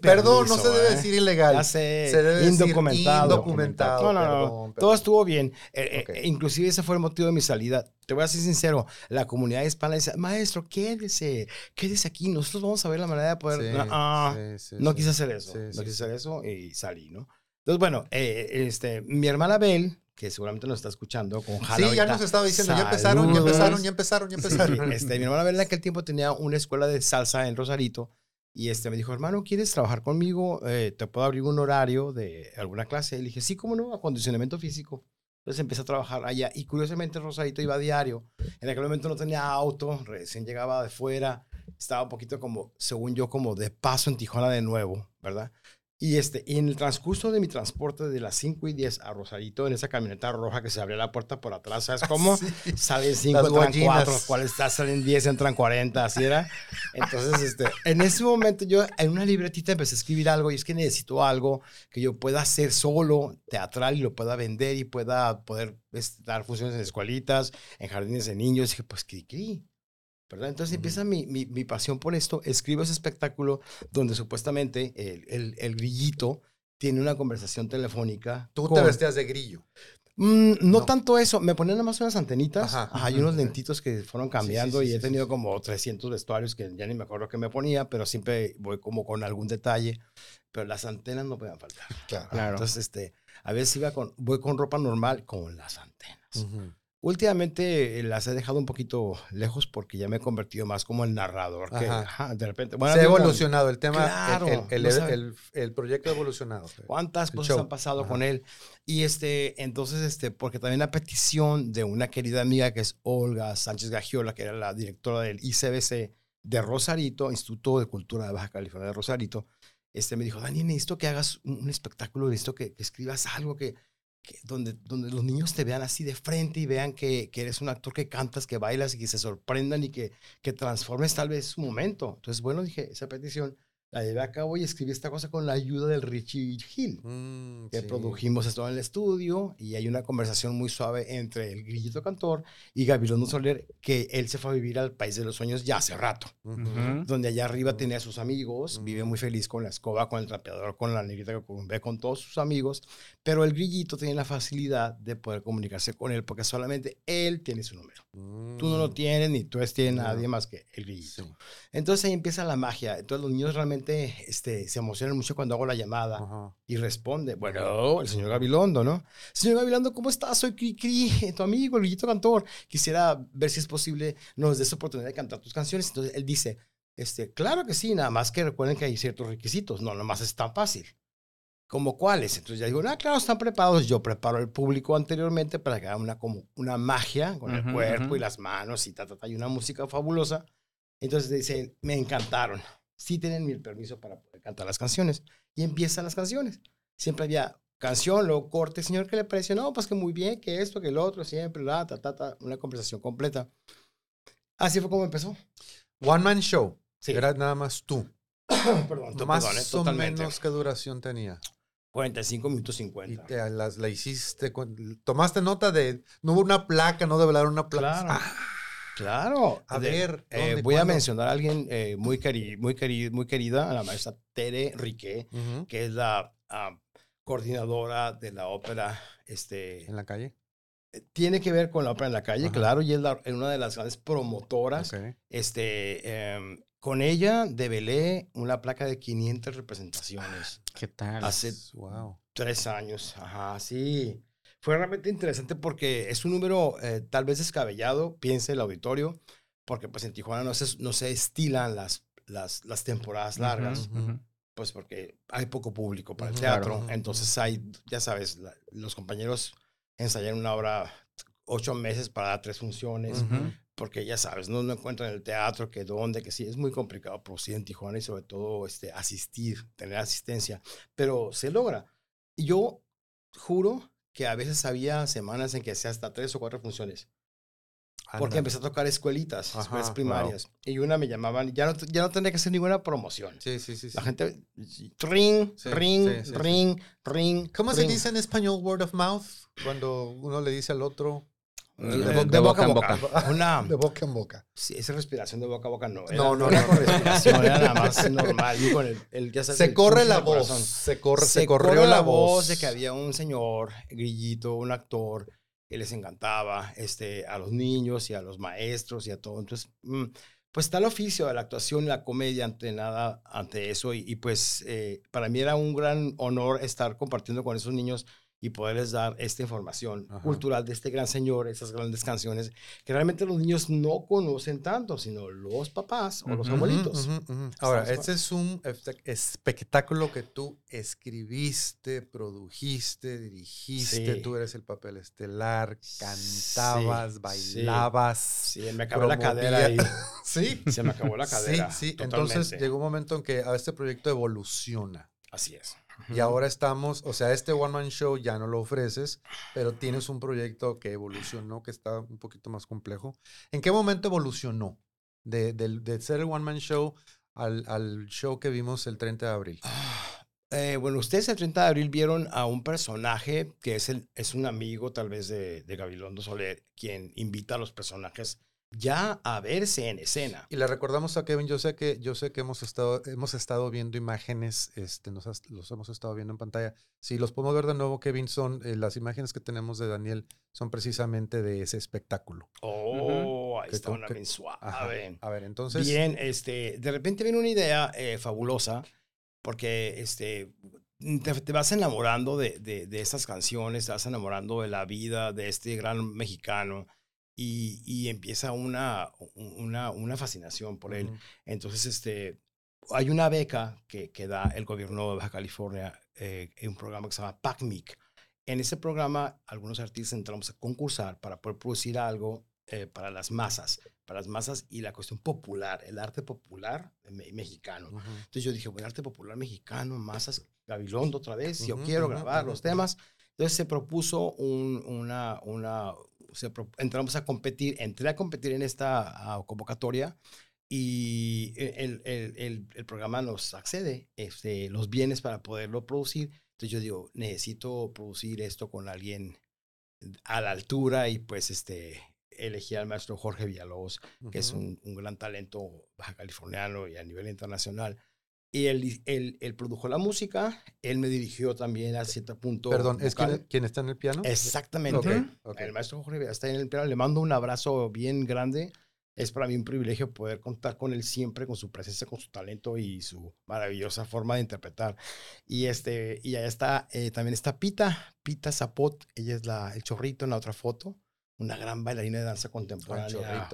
Perdón, no se debe ¿eh? decir ilegal. Ya sé, Se debe decir indocumentado. No, no, no. perdón, Todo estuvo bien. Eh, eh, Ok. inclusive ese fue el motivo de mi salida. Te voy a ser sincero, la comunidad hispana dice, maestro, quédese, quédese aquí, nosotros vamos a ver la manera de poder... Sí, No, ah, sí, sí, no sí. quise hacer eso, no quise hacer eso y salí, ¿no? Entonces, bueno, eh, este, mi hermana Bel, que seguramente nos está escuchando con Jala Sí, ya ahorita, nos estaba diciendo, ya empezaron, ya empezaron, ya empezaron, ya Sí, empezaron. este, mi hermana en aquel tiempo tenía una escuela de salsa en Rosarito y este, me dijo, hermano, ¿quieres trabajar conmigo? Eh, ¿Te puedo abrir un horario de alguna clase? Y le dije, sí, cómo no, acondicionamiento físico. Entonces empecé a trabajar allá y curiosamente Rosarito iba a diario. En aquel momento no tenía auto, recién llegaba de fuera, estaba un poquito como, según yo, como de paso en Tijuana de nuevo, ¿verdad? Y, este, y en el transcurso de mi transporte de las 5 y 10 a Rosarito, en esa camioneta roja que se abría la puerta por atrás, ¿sabes cómo? Sí. Salen 5, Las entran guayinas. 4, cuáles salen 10, entran 40, así era. Entonces, este, en ese momento yo en una libretita empecé a escribir algo y es que necesito algo que yo pueda hacer solo, teatral, y lo pueda vender y pueda poder este, dar funciones en escuelitas, en jardines de niños. Y dije, pues, cri, cri. ¿Verdad? Entonces Ujú. empieza mi, mi, mi pasión por esto. Escribo ese espectáculo donde supuestamente el, el, el grillito tiene una conversación telefónica. Tú te con- vestías de grillo. Mm, no, No. tanto eso, me ponían nada más unas antenitas Ajá, ajá, y unos lentitos que fueron sí, cambiando sí, y he sí, tenido sí. como 300 vestuarios que ya ni me acuerdo qué me ponía, pero siempre voy como con algún detalle, pero las antenas no pueden faltar. Claro. Claro. Entonces, este, a veces iba con, voy con ropa normal con las antenas. Ujú. Últimamente eh, las he dejado un poquito lejos porque ya me he convertido más como el narrador. Que, Ajá. ajá, de repente, bueno, Se ha evolucionado el tema, el- Claro, el, el, no sabe. el- el proyecto ha evolucionado. cuántas El cosas show. han pasado Ajá. con él. Y este, entonces, este, porque también la petición de una querida amiga que es Olga Sánchez Gagiola, que era la directora del ICBC de Rosarito, Instituto de Cultura de Baja California de Rosarito, este, me dijo, Dani, necesito que hagas un, un espectáculo, necesito que, que escribas algo que, que- donde, donde los niños te vean así de frente y vean que, que eres un actor que cantas, que bailas y que se sorprendan y que, que transformes tal vez su momento. Entonces, bueno, dije, esa petición la llevé a cabo y escribí esta cosa con la ayuda del Richie Hill Mm, que sí. produjimos esto en el estudio y hay una conversación muy suave entre el grillito cantor y Gabilondo Soler, que él se fue a vivir al País de los Sueños ya hace rato, Ujú. Ujú. donde allá arriba tenía a sus amigos, vive Ujú. muy feliz con la escoba, con el trapeador, con la negrita que curumbé, con todos sus amigos, pero el grillito tiene la facilidad de poder comunicarse con él porque solamente él tiene su número. Tú no lo Mm. tienes ni tú tienes No. nadie más que el grillito. Sí. Entonces ahí empieza la magia. Entonces los niños realmente este, se emocionan mucho cuando hago la llamada Ajá. y responde, bueno, el señor Gabilondo, ¿no? Señor Gabilondo, ¿cómo estás? Soy Cri Cri, tu amigo, el grillito cantor. Quisiera ver si es posible, nos des oportunidad de cantar tus canciones. Entonces él dice, este, claro que sí, nada más que recuerden que hay ciertos requisitos, no, nomás es tan fácil. ¿Como cuáles? Entonces ya digo, ah, claro, están preparados. Yo preparo el público anteriormente para que haga una, como una magia con el Ujú, cuerpo ujú. y las manos y ta, ta, ta, y una música fabulosa. Entonces dice, me encantaron. Sí tienen mi permiso para poder cantar las canciones. Y empiezan las canciones. siempre había canción, luego corte, señor, ¿qué le pareció? No, pues que muy bien, que esto, que el otro, siempre, la, ta, ta, ta, una conversación completa. Así fue como empezó. One Man Show. Sí. Era nada más tú. perdón, to- más perdón, eh, o menos qué duración tenía. 45 minutos Y 50. te, las, la hiciste. Tomaste nota de. No hubo una placa, no develaron una placa. Claro. Ah, Claro. a De- ver. eh, ¿dónde, voy a mencionar a alguien eh, muy, queri- muy, queri- muy querida, a la maestra Tere Riquet, que es la ah, coordinadora de la ópera. Este, En la calle. tiene que ver con la ópera en la calle, Ajá. claro, y es la- una de las grandes promotoras. Este, em, con ella develé una placa de 500 representaciones. ¿Qué tal? Hace Wow. tres años, ajá, sí. Fue realmente interesante porque es un número eh, tal vez descabellado, piense el auditorio, porque pues en Tijuana no se, no se estilan las, las, las temporadas largas, Ujú, ujú. pues porque hay poco público para el teatro. claro. Entonces hay, ya sabes, la- los compañeros ensayan una obra ocho meses para dar tres funciones, Ujú. porque ya sabes, no, no encuentran el teatro, que dónde, que sí, es muy complicado producir en Tijuana y sobre todo este, asistir, tener asistencia, pero se logra. Y yo juro que a veces había semanas en que hacía hasta tres o cuatro funciones, porque Anda. empecé a tocar escuelitas, Ajá, escuelas wow. primarias, y una me llamaban, ya no, ya no tenía que hacer ninguna promoción. Sí, sí, sí. sí. La gente, ring, Sí, ring, sí, sí, sí. ring, ring. ¿Cómo se ring. dice en español word of mouth? Cuando uno le dice al otro De, De de boca a en boca. Una, de boca en boca. Sí, esa respiración de boca a boca no. Era, No, no, era no. respiración, era nada más normal. con el, el- ya sabes, Se el corre la voz. Se, corre, se, Se corrió corre la voz. de que había un señor, grillito, un actor, que les encantaba este, a los niños y a los maestros y a todo. Entonces, mm, pues está el oficio de la actuación y la comedia ante nada, ante eso. Y, y pues eh, para mí era un gran honor estar compartiendo con esos niños y poderles dar esta información Ajá. cultural de este gran señor, esas grandes canciones que realmente los niños no conocen tanto, sino los papás o los Ujú, abuelitos. Ahora, este es un espe- espectáculo que tú escribiste, produjiste, dirigiste, Sí. tú eres el papel estelar, cantabas, sí. bailabas. Sí, me acabó la cadera ahí. promovía- Sí. Se me acabó la cadera. Sí, sí. Entonces llegó un momento en que a este proyecto evoluciona. Así es. Y ahora estamos, o sea, este One Man Show ya no lo ofreces, pero tienes un proyecto que evolucionó, que está un poquito más complejo. ¿En qué momento evolucionó? De, del- de ser el One Man Show al, al show que vimos el 30 de abril. Eh, bueno, ustedes el 30 de abril vieron a un personaje que es, el, es un amigo tal vez de, de Gabilondo Soler, quien invita a los personajes ya a verse en escena. Y le recordamos a Kevin, yo sé que, yo sé que hemos estado, hemos estado viendo imágenes, este, nos los hemos estado viendo en pantalla. Si los podemos ver de nuevo, Kevin, son eh, las imágenes que tenemos de Daniel, son precisamente de ese espectáculo. Oh, ahí Que está una bien suave. Ajá. A ver, entonces. Bien, este, de repente viene una idea eh, fabulosa, porque este, te, te vas enamorando de, de, de estas canciones, te vas enamorando de la vida de este gran mexicano y, y empieza una, una, una fascinación por él. ujú. Entonces, este, hay una beca que, que da el gobierno de Baja California eh, en un programa que se llama PACMIC. En ese programa, algunos artistas entramos a concursar para poder producir algo eh, para las masas, para las masas y la cuestión popular, el arte popular me- mexicano. Ujú. Entonces yo dije, bueno, arte popular mexicano, masas, Gabilondo otra vez, yo Ujú, quiero ujú, grabar ujú, los temas. Entonces se propuso un- una, una, se entramos a competir, entré a competir en esta ah, convocatoria y el, el, el, el programa nos accede este, los bienes para poderlo producir. Entonces yo digo, necesito producir esto con alguien a la altura y pues este, elegí al maestro Jorge Villalobos, que es un, un gran talento baja californiano y a nivel internacional. Y él, él, él produjo la música, él me dirigió también a cierto punto. Perdón, ¿es vocal. quien, quien está en el piano? Exactamente. El maestro Jorge está en el piano. Le mando un abrazo bien grande. Es para mí un privilegio poder contar con él siempre, con su presencia, con su talento y su maravillosa forma de interpretar. Y, este, y allá está, eh, también está Pita, Pita Zapot. Ella es la, el chorrito en la otra foto. Una gran bailarina de danza contemporánea.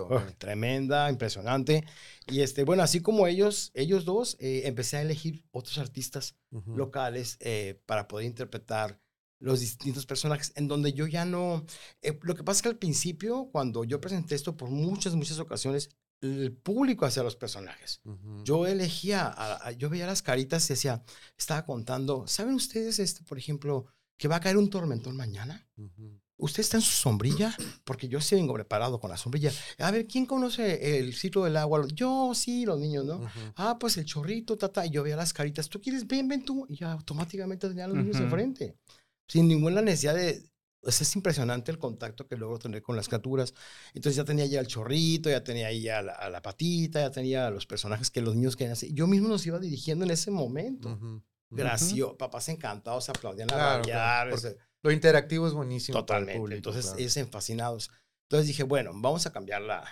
ok. Tremenda, impresionante. Y este, bueno, así como ellos, ellos dos, eh, empecé a elegir otros artistas locales eh, para poder interpretar los distintos personajes, en donde yo ya no... eh, lo que pasa es que al principio, cuando yo presenté esto por muchas, muchas ocasiones, el público hacia los personajes. Yo elegía, a- a- yo veía las caritas y decía, estaba contando, ¿saben ustedes, este, por ejemplo, que va a caer un tormentón mañana? Ujú. ¿Usted está en su sombrilla? Porque yo sí vengo preparado con la sombrilla. A ver, ¿quién conoce el ciclo del agua? Yo, sí, los niños, ¿no? Ujú. Ah, pues el chorrito, tata. Y yo veía las caritas. ¿Tú quieres? Ven, ven tú. Y ya automáticamente tenían los niños enfrente. Sin ninguna necesidad de... sea, es impresionante el contacto que logro tener con las criaturas. Entonces ya tenía ya el chorrito, ya tenía ahí a la, a la patita, ya tenía a los personajes que los niños querían hacer. Yo mismo los iba dirigiendo en ese momento. Ujú. Gracioso. Papás encantados aplaudían a Claro, Lo interactivo es buenísimo. para el Totalmente. público, Entonces, claro. ellos fascinados. Entonces dije, bueno, vamos a cambiarla.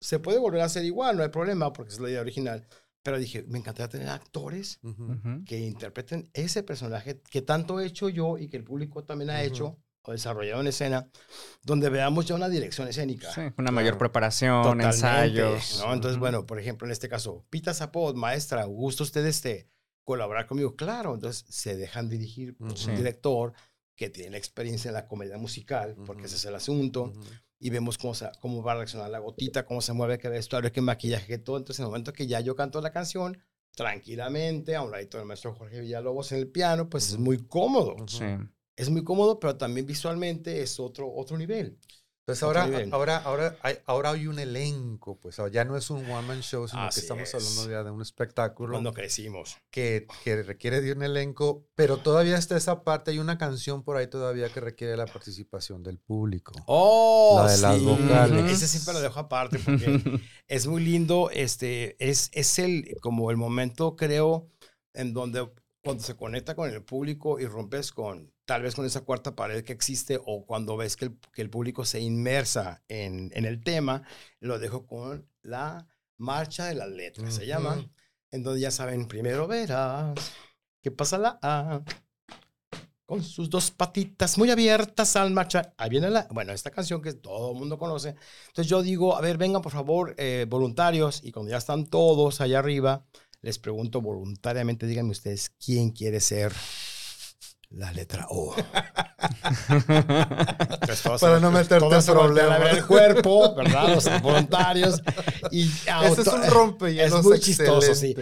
Se puede volver a hacer igual, no hay problema, porque es la idea original. Pero dije, me encantaría tener actores Ujú. Ujú. que interpreten ese personaje que tanto he hecho yo y que el público también ha Ujú. hecho o desarrollado en escena, donde veamos ya una dirección escénica. Sí, una mayor Claro. preparación, Totalmente, ensayos. ¿no? Entonces, Ujú. bueno, por ejemplo, en este caso, Pita Zapot, maestra, gusta usted este, colaborar conmigo? Claro, entonces se dejan dirigir por un director que tiene la experiencia en la comedia musical, porque ese es el asunto, y vemos cómo, se- cómo va a reaccionar la gotita, cómo se mueve, qué vestuario, qué maquillaje, qué todo. Entonces, en el momento que ya yo canto la canción, tranquilamente, a un ladito del maestro Jorge Villalobos en el piano, pues es muy cómodo. Sí. Es muy cómodo, pero también visualmente es otro, otro nivel. Otro ahora, ahora, ahora, hay, ahora hay un elenco, pues ya no es un one man show, sino Así que estamos es. hablando ya de un espectáculo Cuando crecimos. que, que requiere de un elenco, pero todavía está esa parte, hay una canción por ahí todavía que requiere la participación del público. Oh, La de las sí. vocales. Ese siempre lo dejo aparte porque es muy lindo. Este, es, es el, como el momento, creo, en donde cuando se conecta con el público y rompes con, tal vez con esa cuarta pared que existe o cuando ves que el, que el público se inmersa en, en el tema, lo dejo con la marcha de las letras, se llama. En donde ya saben, primero verás que pasa la A con sus dos patitas muy abiertas al marchar. Ahí viene la, bueno, esta canción que todo el mundo conoce. Entonces yo digo, a ver, vengan por favor, eh, voluntarios, y cuando ya están todos allá arriba, les pregunto voluntariamente, díganme ustedes, ¿quién quiere ser la letra O? Entonces, todos Para no meterte todos en a ver problemas. el cuerpo, ¿verdad? Los voluntarios. Y Ese es auto- un rompehielos es muy chistoso, sí.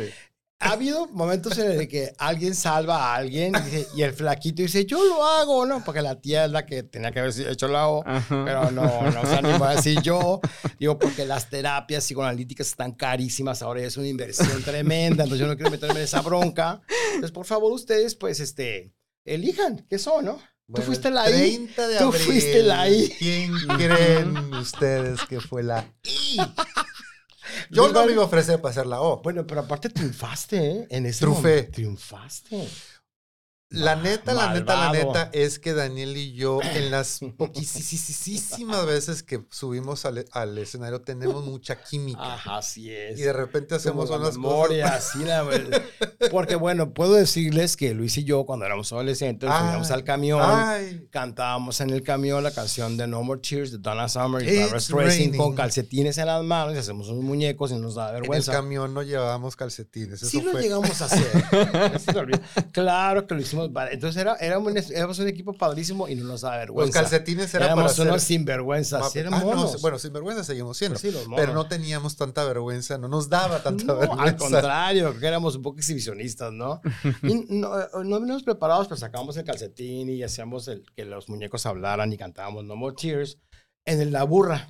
Ha habido momentos en el que alguien salva a alguien y, dice- y el flaquito dice, yo lo hago, ¿no? Porque la tía es la que tenía que haber hecho la O, Ajá. pero no, no se animó a decir yo. Digo, porque las terapias psicoanalíticas están carísimas, ahora es una inversión tremenda, entonces yo no quiero meterme en esa bronca. Entonces, por favor, ustedes, pues, este, elijan qué son, ¿no? Bueno, fuiste el la I. 30 de Tú abril. fuiste la I. ¿Quién creen ustedes que fue la I? Yo no me iba a ofrecer para hacer la O. Bueno, pero aparte triunfaste, ¿eh? En ese Triunfé. momento. Triunfaste. La neta, la neta, la neta es que Daniel y yo en las poquísimas veces que subimos al, al escenario tenemos mucha química. Ajá, así es. Y de repente hacemos Como unas memoria, cosas. así la verdad. Porque bueno, puedo decirles que Luis y yo, cuando éramos adolescentes, nos subíamos al camión, Ay, cantábamos en el camión la canción de No More Tears de Donna Summer y Barbra Streisand con calcetines en las manos y hacemos unos muñecos y nos da en el vergüenza. camión no llevábamos calcetines. Eso Sí lo llegamos a hacer. Claro que lo hicimos. Entonces era, éramos, un, éramos un equipo padrísimo y no nos da Los vergüenza. calcetines eran para éramos hacer. unos sinvergüenzas. Ah, eran no, monos. bueno, sin vergüenza seguimos siendo. Sí, los pero no monos. teníamos tanta vergüenza, no nos daba tanta No, vergüenza. al contrario, que éramos un poco exhibicionistas, ¿no? Y no, eh, no veníamos preparados, pero sacábamos el calcetín y hacíamos el, que los muñecos hablaran y cantábamos No More Tears en el- la burra.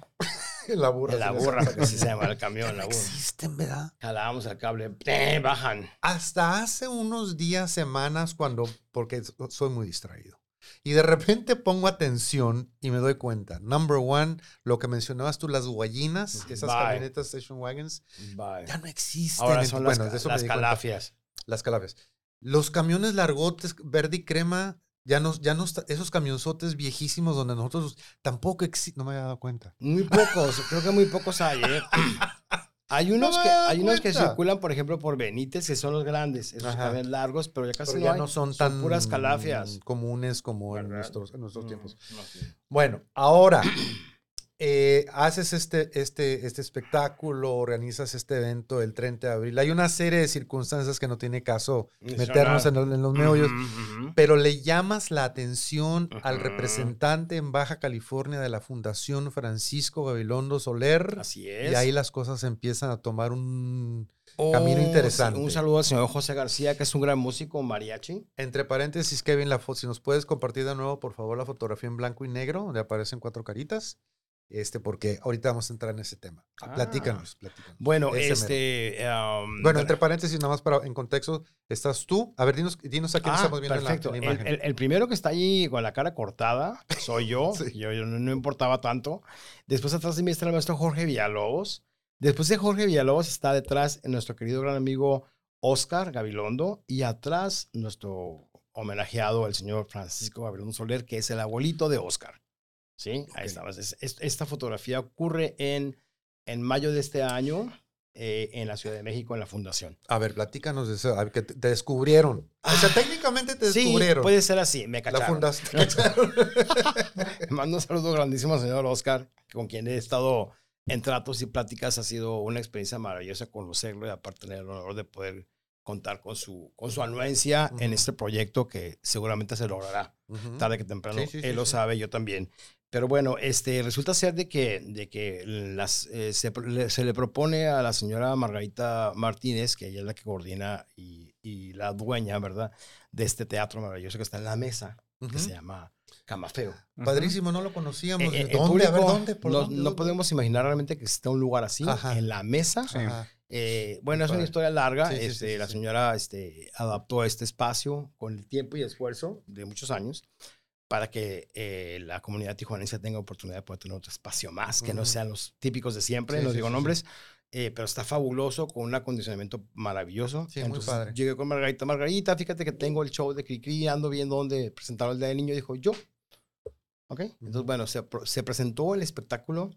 la burra. La burra, porque así se llama el camión, la burra. Existen, ¿verdad? Jalábamos el cable, ¡eh! bajan. Hasta hace unos días, semanas, cuando, porque so- soy muy distraído. Y de repente pongo atención y me doy cuenta. Number one, lo que mencionabas tú, las guayinas, esas Bye. camionetas station wagons, Bye. ya no existen. Ahora son bueno, las, de eso las cuenta. calafias. Las calafias. Los camiones largotes, verde y crema, ya no, ya no está- esos camionzotes viejísimos donde nosotros tampoco existen, no me había dado cuenta. Muy pocos, creo que muy pocos hay, ¿eh? Hay unos, No que, hay unos que circulan, por ejemplo, por Benítez, que son los grandes, esos camiones largos, pero ya casi Pero no, ya hay. no son tan puras calafias. comunes como en nuestros, en nuestros Mm, tiempos. no, sí. Bueno, ahora, eh, haces este, este, este espectáculo, organizas este evento el 30 de abril. Hay una serie de circunstancias que no tiene caso meternos en, los- en los meollos, Ujú, ujú. pero le llamas la atención al Ujú. representante en Baja California de la Fundación Francisco Gabilondo Soler. Así es. Y ahí las cosas empiezan a tomar un camino Oh, sí, interesante. Un saludo al señor José García, que es un gran músico mariachi. Entre paréntesis, Kevin, la si nos puedes compartir de nuevo, por favor, la fotografía en blanco y negro, donde aparecen cuatro caritas, este, porque ahorita vamos a entrar en ese tema. Ah. Platícanos, platícanos. Bueno, Ese este. um, Bueno, entre paréntesis, nada más para en contexto, estás tú. A ver, dinos, dinos a quién Ah, estamos viendo en la- perfecto. en la, El- imagen. el, el primero que está allí con la cara cortada soy yo. Sí. yo, yo no, no importaba tanto. Después atrás de mí está el maestro Jorge Villalobos. Después de Jorge Villalobos está detrás nuestro querido gran amigo Oscar Gabilondo. Y atrás nuestro homenajeado, el señor Francisco Gabilondo Soler, que es el abuelito de Oscar. ¿Sí? Ahí Ok. estamos. Es- es- esta fotografía ocurre en, en mayo de este año eh, en la Ciudad de México, en la Fundación. A ver, platícanos de eso. A ver, que te, descubrieron. O sea, Ah, técnicamente te Sí, descubrieron. puede ser así. Me la cacharon. fundación. Mando un saludo grandísimo al señor Oscar, con quien he estado en tratos y pláticas. Ha sido una experiencia maravillosa conocerlo y aparte tener el honor de poder contar con su, con su anuencia en Ujú. este proyecto que seguramente se logrará Ujú. tarde que temprano. Sí, sí, sí, Él lo sí. sabe, yo también. Pero bueno, este, resulta ser de que, de que las, eh, se, le, se le propone a la señora Margarita Martínez, que ella es la que coordina y, y la dueña, ¿verdad? De este teatro maravilloso que está en la mesa, que Ujú. se llama Camafeo. Padrísimo, no lo conocíamos. Eh, eh, ¿De el ¿Dónde? a ver, público ¿dónde? ¿Por no, dónde? no podemos imaginar realmente que exista un lugar así Ajá. en la mesa. Sí. Eh, bueno, es una historia larga. Sí, este, sí, la sí. señora este, adaptó este espacio con el tiempo y esfuerzo de muchos años para que eh, la comunidad tijuanense tenga oportunidad de poder tener otro espacio más, que no Ujú. sean los típicos de siempre, Sí, no sí, digo sí, nombres, eh, pero está fabuloso, con un acondicionamiento maravilloso. Sí, muy Entonces, padre. Llegué con Margarita, Margarita, fíjate que tengo el show de Cricri, ando viendo dónde presentaron el Día del Niño, dijo yo. ¿Ok? Entonces, Ujú. bueno, se, se presentó el espectáculo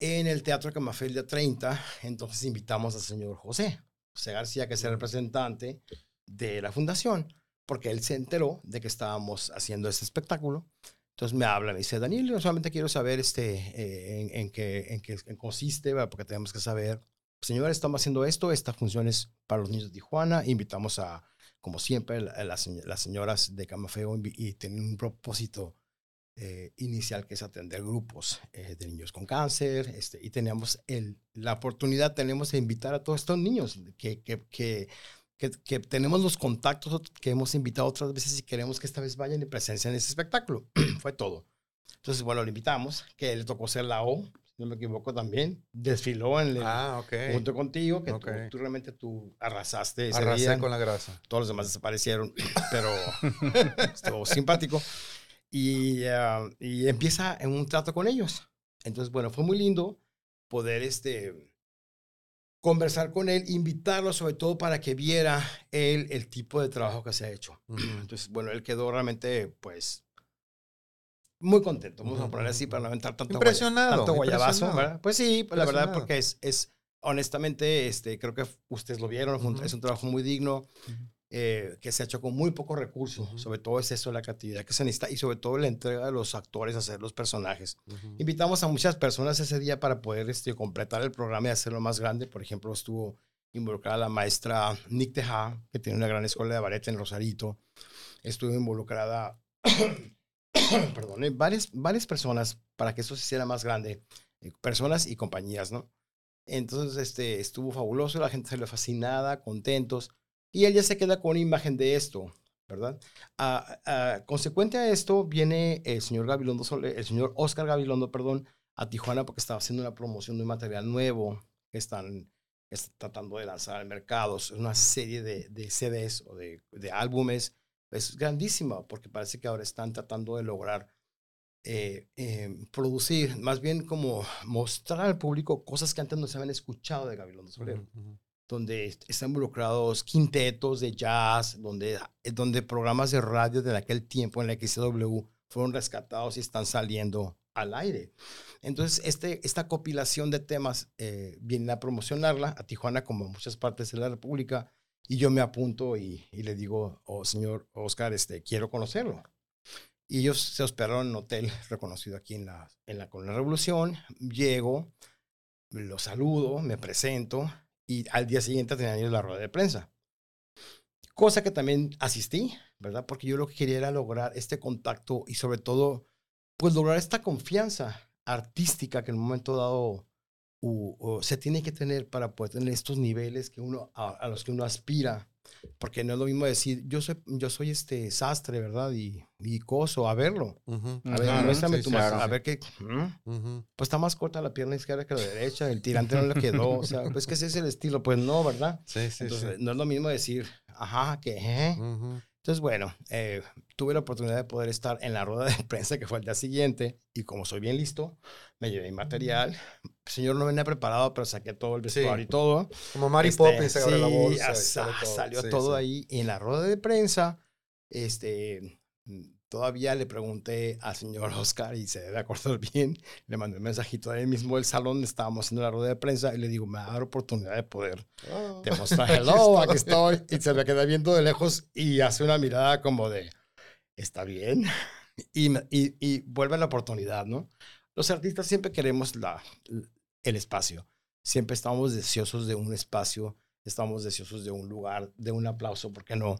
en el Teatro Camafé el día 30, entonces invitamos al señor José, José García, que es el representante de la fundación, porque él se enteró de que estábamos haciendo este espectáculo. Entonces me habla, me dice, Daniel, yo solamente quiero saber este, eh, en, en qué, en qué consiste, ¿verdad? porque tenemos que saber, señores, estamos haciendo esto, esta función es para los niños de Tijuana, invitamos a, como siempre, la- señ- las señoras de Camafeo y tienen un propósito eh, inicial que es atender grupos eh, de niños con cáncer este, y tenemos el, la oportunidad, tenemos de invitar a todos estos niños que, que, que, que, que tenemos los contactos que hemos invitado otras veces y queremos que esta vez vayan y presencien ese espectáculo. Fue todo. Entonces, bueno, lo invitamos, que le tocó ser la O, si no me equivoco también, desfiló en el, Ah, ok. junto contigo, que tú- Ok. tú, realmente tú arrasaste ese Arrasé día con la grasa. todos los demás desaparecieron, pero estuvo simpático. Y, ah, y empieza en un trato con ellos. Entonces, bueno, fue muy lindo poder este, conversar con él, invitarlo sobre todo para que viera él el tipo de trabajo que se ha hecho. Entonces, bueno, él quedó realmente, pues, muy contento. Vamos a poner así para no aventar tanto, guaya- Impresionado, tanto guayabazo, impresionado. ¿verdad? Pues sí, pues, la verdad, porque es, es honestamente, este, creo que ustedes lo vieron, un- Ujú. es un trabajo muy digno, Ujú. Eh, que se ha hecho con muy pocos recursos. Sobre todo es eso, la creatividad que se necesita y sobre todo la entrega de los actores a hacer los personajes. Invitamos a muchas personas ese día para poder este, completar el programa y hacerlo más grande. Por ejemplo, estuvo involucrada la maestra Nick Teja, que tiene una gran escuela de ballet en Rosarito. Estuvo involucrada, perdón, eh, varias, varias personas para que eso se hiciera más grande. eh, Personas y compañías, ¿no? Entonces, este, estuvo fabuloso, la gente salió fascinada, contentos, y él ya se queda con una imagen de esto, ¿verdad? Ah, ah, consecuente a esto, viene el señor Gabilondo, el señor Oscar Gabilondo, perdón, a Tijuana porque estaba haciendo una promoción de un material nuevo que están, está tratando de lanzar al mercado. Es una serie de, de CDs o de, de álbumes. Es grandísima porque parece que ahora están tratando de lograr eh, eh, producir, más bien como mostrar al público cosas que antes no se habían escuchado de Gabilondo Soler Ujú, ujú. Donde est- están involucrados quintetos de jazz, donde, eh, donde programas de radio de aquel tiempo en la XW fueron rescatados y están saliendo al aire. Entonces, este, esta compilación de temas eh, viene a promocionarla a Tijuana como a muchas partes de la República y yo me apunto y, le digo, oh, señor Oscar, este, quiero conocerlo. Y ellos se hospedaron en un hotel reconocido aquí en la, en la Colonia Revolución. Llego, los saludo, me presento y al día siguiente tenían ellos la rueda de prensa. Cosa que también asistí, ¿verdad? Porque yo lo que quería era lograr este contacto y sobre todo, pues lograr esta confianza artística que en un momento dado se tiene que tener para poder tener estos niveles que uno, a, a los que uno aspira. Porque no es lo mismo decir, yo soy, yo soy este sastre, ¿verdad? Y, y coso, a verlo. A ver, muéstrame sí, tu sí, mano, sí, a ver qué. ¿Mm? Pues está más corta la pierna izquierda que la derecha, el tirante no le quedó. O sea, pues que ese es el estilo. Pues no, ¿verdad? Sí, sí, Entonces, sí. no es lo mismo decir, ajá, que, ¿eh? Ujú. Entonces, bueno, eh, tuve la oportunidad de poder estar en la rueda de prensa que fue el día siguiente y como soy bien listo, me llevé mi material. El señor no venía preparado, pero saqué todo el Sí. vestuario y todo. Como Mary Este, Poppins se abre la sí, bolsa. y sa- sale todo. Salió Sí, todo sí. ahí en la rueda de prensa. Este, todavía le pregunté al señor Oscar y se debe acordar bien. Le mandé un mensajito a él mismo del salón estábamos haciendo la rueda de prensa y le digo, me va a dar oportunidad de poder Ah, demostrar, aquí hello, estoy". aquí estoy. Y se me queda viendo de lejos y hace una mirada como de, ¿está bien? Y, y, y vuelve la oportunidad, ¿no? Los artistas siempre queremos la, el espacio. Siempre estamos deseosos de un espacio, estamos deseosos de un lugar, de un aplauso, ¿por qué no?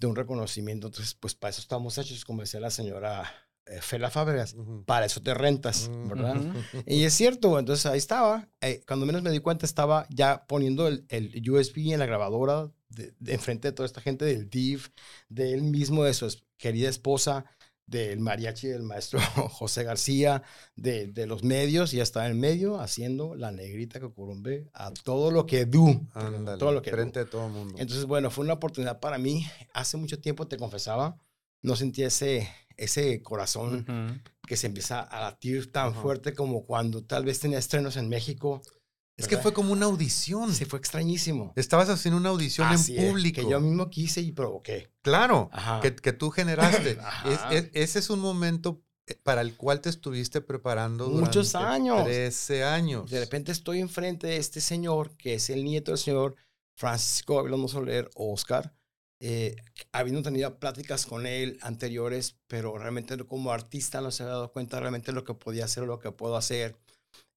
De un reconocimiento. Entonces, pues para eso estamos hechos, como decía la señora eh, Fela Fábregas, para eso te rentas, Ujú. ¿verdad? Y es cierto, entonces ahí estaba. eh, cuando menos me di cuenta, estaba ya poniendo el, el USB en la grabadora de, de enfrente de toda esta gente del DIV, de él mismo, de su es- querida esposa, del mariachi del maestro José García, de, de los medios, y ya estaba en medio haciendo la negrita que curumbe a todo lo que do. Ándale, todo lo que frente de todo el mundo. Entonces, bueno, fue una oportunidad para mí. Hace mucho tiempo, te confesaba, no sentía ese, ese corazón Ujú. que se empieza a latir tan Ajá. fuerte como cuando tal vez tenía estrenos en México. Es que ¿verdad? fue como una audición. Se fue extrañísimo. Estabas haciendo una audición Así en es, público. que yo mismo quise y provoqué. Claro, que, que tú generaste. Es- es- ese es un momento eh, para el cual te estuviste preparando Muchos durante años. 13 años. De repente estoy enfrente de este señor, que es el nieto del señor Francisco Gabilondo Soler, Oscar, eh, habiendo tenido pláticas con él anteriores, pero realmente como artista no se había dado cuenta realmente lo que podía hacer, lo que puedo hacer.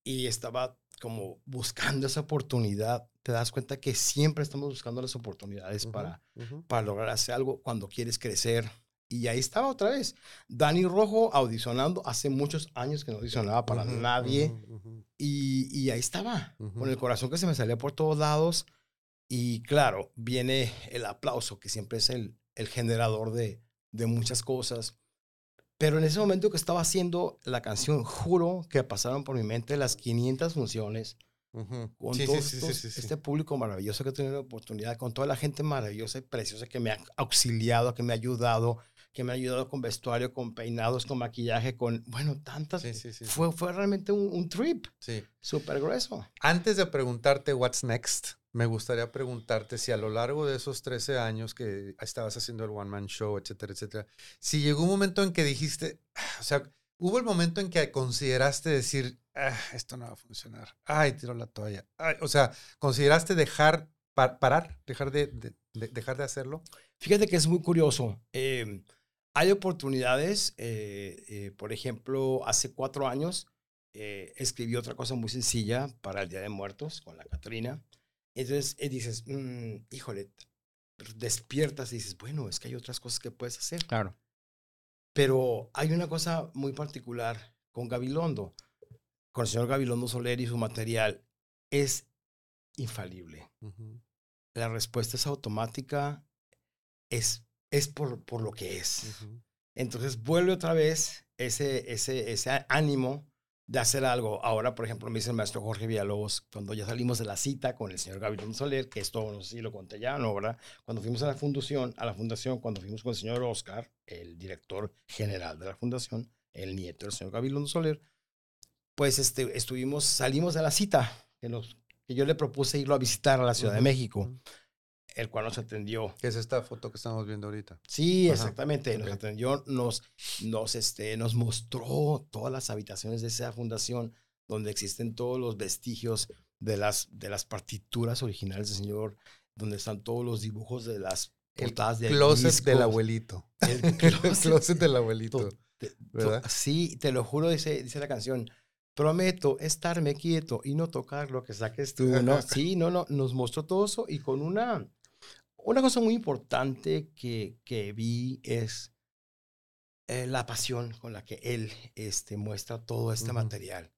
Y estaba como buscando esa oportunidad. Te das cuenta que siempre estamos buscando las oportunidades para, para lograr hacer algo cuando quieres crecer. Y ahí estaba otra vez. Dani Rojo audicionando. Hace muchos años que no audicionaba para Ujú, nadie. ujú, ujú. Y, y ahí estaba, con el corazón que se me salía por todos lados. Y claro, viene el aplauso, que siempre es el, el generador de, de muchas cosas. Pero en ese momento que estaba haciendo la canción, juro que pasaron por mi mente las 500 funciones con Sí, todo sí, sí. este público maravilloso que he tenido la oportunidad, con toda la gente maravillosa y preciosa que me ha auxiliado, que me ha ayudado, que me ha ayudado con vestuario, con peinados, con maquillaje, con, bueno, tantas. Sí, sí, sí. Fue, fue realmente un, un trip Sí. súper grueso. Antes de preguntarte what's next, me gustaría preguntarte si a lo largo de esos 13 años que estabas haciendo el One Man Show, etcétera, etcétera, si llegó un momento en que dijiste, o sea, hubo el momento en que consideraste decir, "Ah, esto no va a funcionar, ay, tiro la toalla, ay", o sea, consideraste dejar, pa- parar, dejar de, de- de- dejar de hacerlo. Fíjate que es muy curioso. eh, hay oportunidades, eh, eh, por ejemplo, hace cuatro años eh, escribí otra cosa muy sencilla para el Día de Muertos con la Catrina. Entonces eh, dices, "Mm, híjole, despiertas y dices, bueno, es que hay otras cosas que puedes hacer. Claro. Pero hay una cosa muy particular con Gabilondo, con el señor Gabilondo Soler y su material, es infalible. Ujú, La respuesta es automática, es, es por, por lo que es. Entonces vuelve otra vez ese, ese, ese ánimo de hacer algo. Ahora, por ejemplo, me dice el maestro Jorge Villalobos, cuando ya salimos de la cita con el señor Gabriel Soler, que esto no sé si lo conté ya, ¿no? ¿verdad? Cuando fuimos a la fundación, a la fundación, cuando fuimos con el señor Oscar, el director general de la fundación, el nieto del señor Gabriel Soler, pues este, estuvimos, salimos de la cita, que, nos, que yo le propuse irlo a visitar a la Ciudad de México. El cual nos atendió Que es esta foto que estamos viendo ahorita. Sí, Ajá, exactamente. Nos atendió, nos, nos, este, nos mostró todas las habitaciones de esa fundación donde existen todos los vestigios de las, de las partituras originales del señor, donde están todos los dibujos de las El portadas de Closet del abuelito. El El closet closet del abuelito. Te- ¿Verdad? Sí, te lo juro, dice, dice la canción. Prometo estarme quieto y no tocar lo que saques tú, ¿no? Sí, no, no, nos mostró todo eso y con una, una cosa muy importante que, que vi es eh, la pasión con la que él este, muestra todo este material.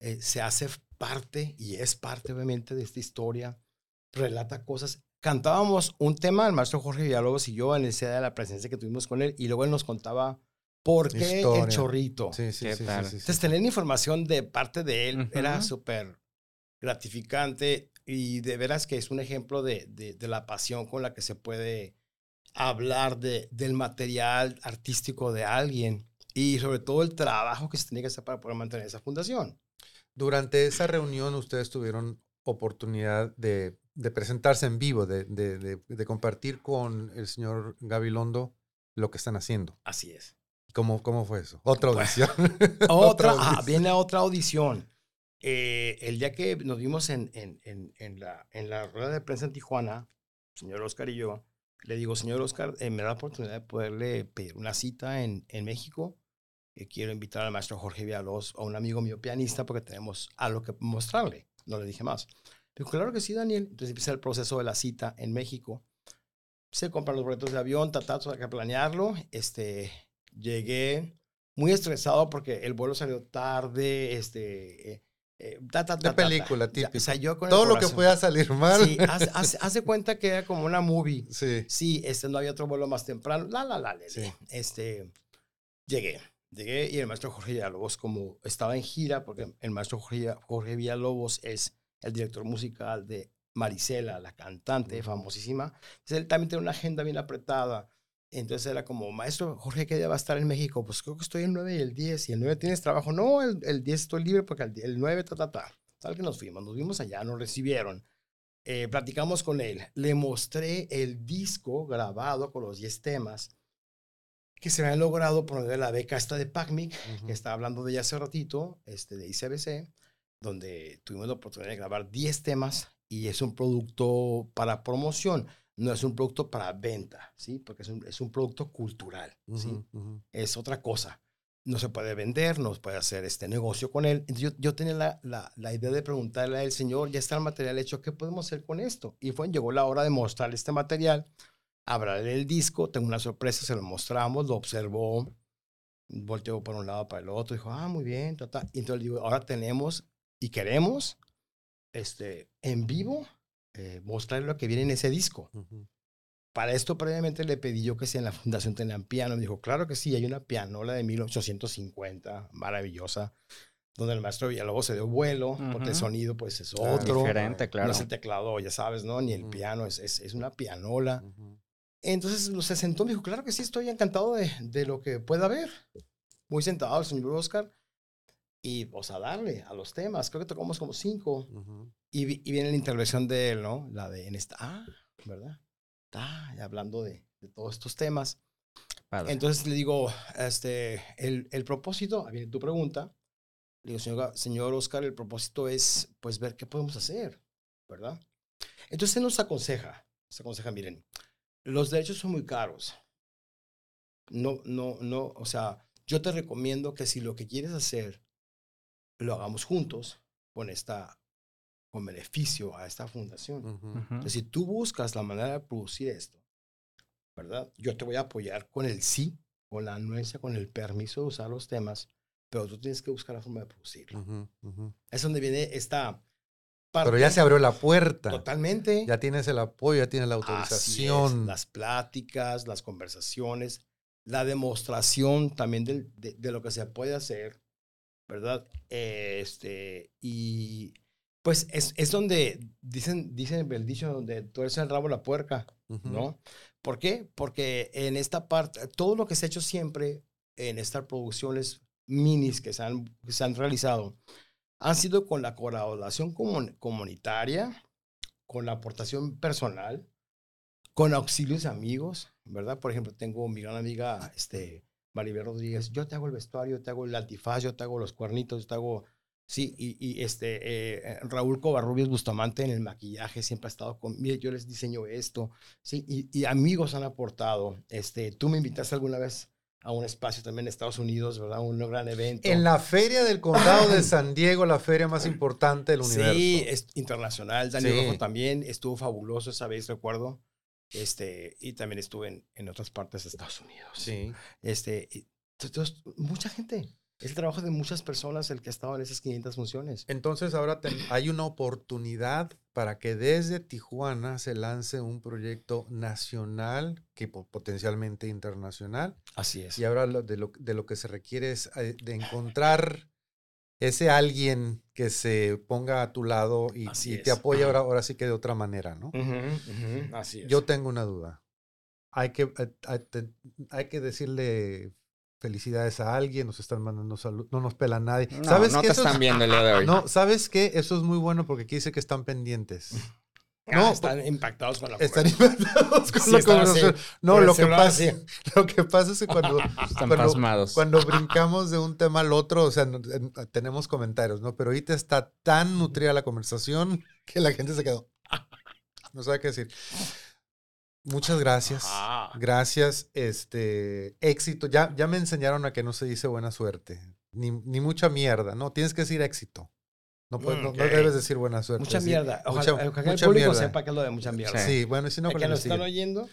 Eh, se hace parte y es parte obviamente de esta historia, relata cosas. Cantábamos un tema, el maestro Jorge Villalobos y yo, en el día de la presencia que tuvimos con él, y luego él nos contaba por qué Historia. el chorrito. Sí, sí, ¿Qué sí, sí, tal? sí, sí. Entonces, tener información de parte de él era súper gratificante y de veras que es un ejemplo de, de- de la pasión con la que se puede hablar de, del material artístico de alguien y sobre todo el trabajo que se tenía que hacer para poder mantener esa fundación. Durante esa reunión ustedes tuvieron oportunidad de, de presentarse en vivo, de, de- compartir con el señor Gabilondo lo que están haciendo. Así es. ¿Cómo, cómo fue eso? Otra Bueno, audición. Otra, ah, audición. viene otra audición. Eh, el día que nos vimos en, en, en, la, en la rueda de prensa en Tijuana, señor Oscar y yo, le digo, señor Oscar, eh, me da la oportunidad de poderle pedir una cita en, México. Eh, quiero invitar al maestro Jorge Villalobos, a un amigo mío pianista, porque tenemos algo que mostrarle. No le dije más. Dijo, claro que sí, Daniel. Entonces empieza el proceso de la cita en México. Se compran los boletos de avión, tatazo, hay que planearlo. Este, llegué muy estresado porque el vuelo salió tarde, este, eh, ta, ta, ta, De película, Ya, típico. O sea, yo con Todo lo que pueda salir mal. Sí, haz- haz de cuenta que era como una movie. Sí. Sí, este, no había otro vuelo más temprano. La, la, la, le, Sí. Este, llegué. Llegué y el maestro Jorge Villalobos, como estaba en gira, porque el maestro Jorge, Jorge Villalobos es el director musical de Marisela, la cantante famosísima. Entonces, él también tiene una agenda bien apretada. Entonces era como, maestro Jorge, ¿qué día va a estar en México? Pues creo que estoy el 9 y el 10. ¿Y el 9 tienes trabajo? No, el, el 10 estoy libre porque el, el 9, ta, ta, ta. Tal que nos fuimos. Nos vimos allá, nos recibieron. Eh, platicamos con él. Le mostré el disco grabado con los 10 temas que se habían logrado por medio de la beca esta de PACMIC, Ujú. que estaba hablando de ella hace ratito, este, de ICBC, donde tuvimos la oportunidad de grabar 10 temas y es un producto para promoción, no es un producto para venta, ¿sí? Porque es un, es un producto cultural, ¿sí? Es otra cosa. No se puede vender, no se puede hacer este negocio con él. Entonces yo, yo tenía la, la, la idea de preguntarle al señor, ya está el material hecho, ¿qué podemos hacer con esto? Y fue, llegó la hora de mostrarle este material, hablarle el disco, tengo una sorpresa, se lo mostramos, lo observó, volteó por un lado para el otro, dijo, ah, muy bien, ta, ta. Y entonces le digo, ahora tenemos y queremos este, en vivo eh, mostrarle lo que viene en ese disco. Para esto previamente le pedí yo que si en la fundación tenían piano. Me dijo, claro que sí, hay una pianola de 1850, maravillosa, donde el maestro Villalobos se dio vuelo, porque el sonido pues es otro. Diferente, claro. No es el teclado, ya sabes, ¿no? Ni el piano, es, es, es una pianola. Entonces se sentó, me dijo, claro que sí, estoy encantado de, de lo que pueda haber. Muy sentado el señor Oscar. Y, pues, a darle a los temas. Creo que tocamos como cinco. Ujú. Y, y viene la intervención de él, ¿no? La de en esta, ah, ¿verdad? Está hablando de, de todos estos temas. Padre. Entonces le digo, este, el, el propósito, viene tu pregunta. Le digo, señor, señor Oscar, el propósito es, pues, ver qué podemos hacer, ¿verdad? Entonces él nos aconseja, nos aconseja, miren, los derechos son muy caros. No, no, no, o sea, yo te recomiendo que si lo que quieres hacer, lo hagamos juntos con esta, con beneficio a esta fundación. Ujú. Ujú. Entonces, si tú buscas la manera de producir esto, ¿verdad? Yo te voy a apoyar con el sí, con la anuencia, con el permiso de usar los temas, pero tú tienes que buscar la forma de producirlo. Ujú, ujú. Es donde viene esta parte. Pero ya se abrió la puerta. Totalmente. Ya tienes el apoyo, ya tienes la Así es, autorización. las pláticas, las conversaciones, la demostración también del- de, de lo que se puede hacer, ¿verdad? Este, y pues es, es donde dicen, dicen el dicho, donde tú eres el rabo la puerca. ¿no? ¿Por qué? Porque en esta parte, todo lo que se ha hecho siempre en estas producciones minis que se han, que se han realizado, han sido con la colaboración comun- comunitaria, con la aportación personal, con auxilios de amigos, ¿verdad? Por ejemplo, tengo mi gran amiga, este, Maribel Rodríguez, yo te hago el vestuario, yo te hago el antifaz, yo te hago los cuernitos, yo te hago, sí, y, y este, eh, Raúl Covarrubias Bustamante en el maquillaje siempre ha estado conmigo, yo les diseño esto, sí, y, y amigos han aportado, este, tú me invitaste alguna vez a un espacio también en Estados Unidos, ¿verdad? Un gran evento. En la feria del condado de San Diego, la feria más importante del universo. Sí, es internacional. Daniel Sí. Rojo también estuvo fabuloso esa vez, recuerdo. Este, y también estuve en, en otras partes de Estados Unidos. Sí. Este, y- entonces, mucha gente. Es el trabajo de muchas personas el que ha estado en esas 500 funciones. Entonces ahora ten- hay una oportunidad para que desde Tijuana se lance un proyecto nacional que po- potencialmente internacional. Así es. Y ahora lo- de, lo, de lo que se requiere es eh, de encontrar ese alguien que se ponga a tu lado y, y te apoye ahora, ahora sí que de otra manera, ¿no? Ujú, ujú, Así es. Yo tengo una duda. Hay que, eh, hay, te- hay que decirle felicidades a alguien, nos están mandando salud, no nos pela nadie. No, ¿Sabes no qué? te Eso es- están viendo el día de hoy. No, ¿sabes qué? Eso es muy bueno porque aquí dice que están pendientes. Ah, no, están impactados con la Están inventados con Sí, la así, conversación. No, lo que, pasa, así. lo que pasa es que cuando, Están cuando- pasmados. cuando brincamos de un tema al otro, o sea, tenemos comentarios, ¿no? Pero ahorita está tan nutrida la conversación que la gente se quedó. No sabe qué decir. Muchas gracias. Ajá. Gracias. Este éxito. Ya, ya me enseñaron a que no se dice buena suerte. Ni, ni mucha mierda. No, tienes que decir éxito. No, puedes- no- debes decir buena suerte. Mucha sí. mierda. Ojalá, mucha- ojalá el mucha público mierda. sepa que es lo de mucha mierda. Sí. Sí, bueno, y si no, El que el nos están oyendo,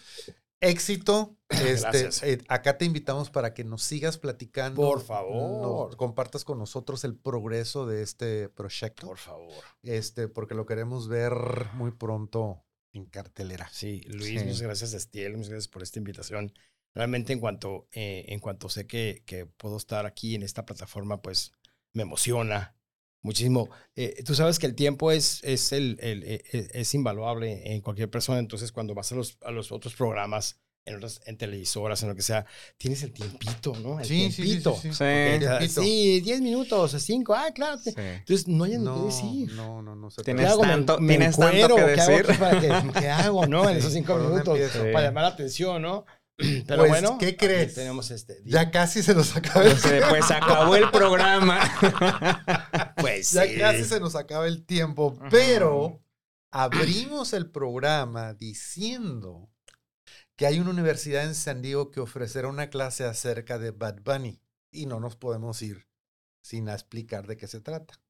Éxito. Este, eh, acá te invitamos para que nos sigas platicando. Por nos favor. compartas con nosotros el progreso de este proyecto. por favor. Este, porque lo queremos ver muy pronto en cartelera. Sí, Luis, Sí. muchas gracias, Estiel, muchas gracias por esta invitación. Realmente, en cuanto, eh, en cuanto sé que, que puedo estar aquí en esta plataforma, pues me emociona muchísimo. Eh, tú sabes que el tiempo es, es, el, el- e- e- es invaluable en cualquier persona, entonces cuando vas a los, a los otros programas, en, otras, en televisoras, en lo que sea, tienes el tiempito, ¿no? El Sí, sí, sí, tiempito. sí, sí. Sí. Tiempito. Sí, 10 minutos, 5, ah, claro. Entonces, no hay en No, dónde ir. no, no, no se Tienes ¿Qué hago? ¿Me- tanto- me tienes tanto que ¿Qué hago decir. aquí para que- ¿Qué hago, no? En esos Sí, cinco ¿por dónde minutos empiezo? Sí. para llamar la atención, ¿no? Pero Pues, bueno, ¿qué crees? Tenemos este. Ya casi se nos acaba el, Pues, eh, pues acabó el programa. pues ya sí. casi se nos acaba el tiempo, pero abrimos el programa diciendo que hay una universidad en San Diego que ofrecerá una clase acerca de Bad Bunny y no nos podemos ir sin explicar de qué se trata.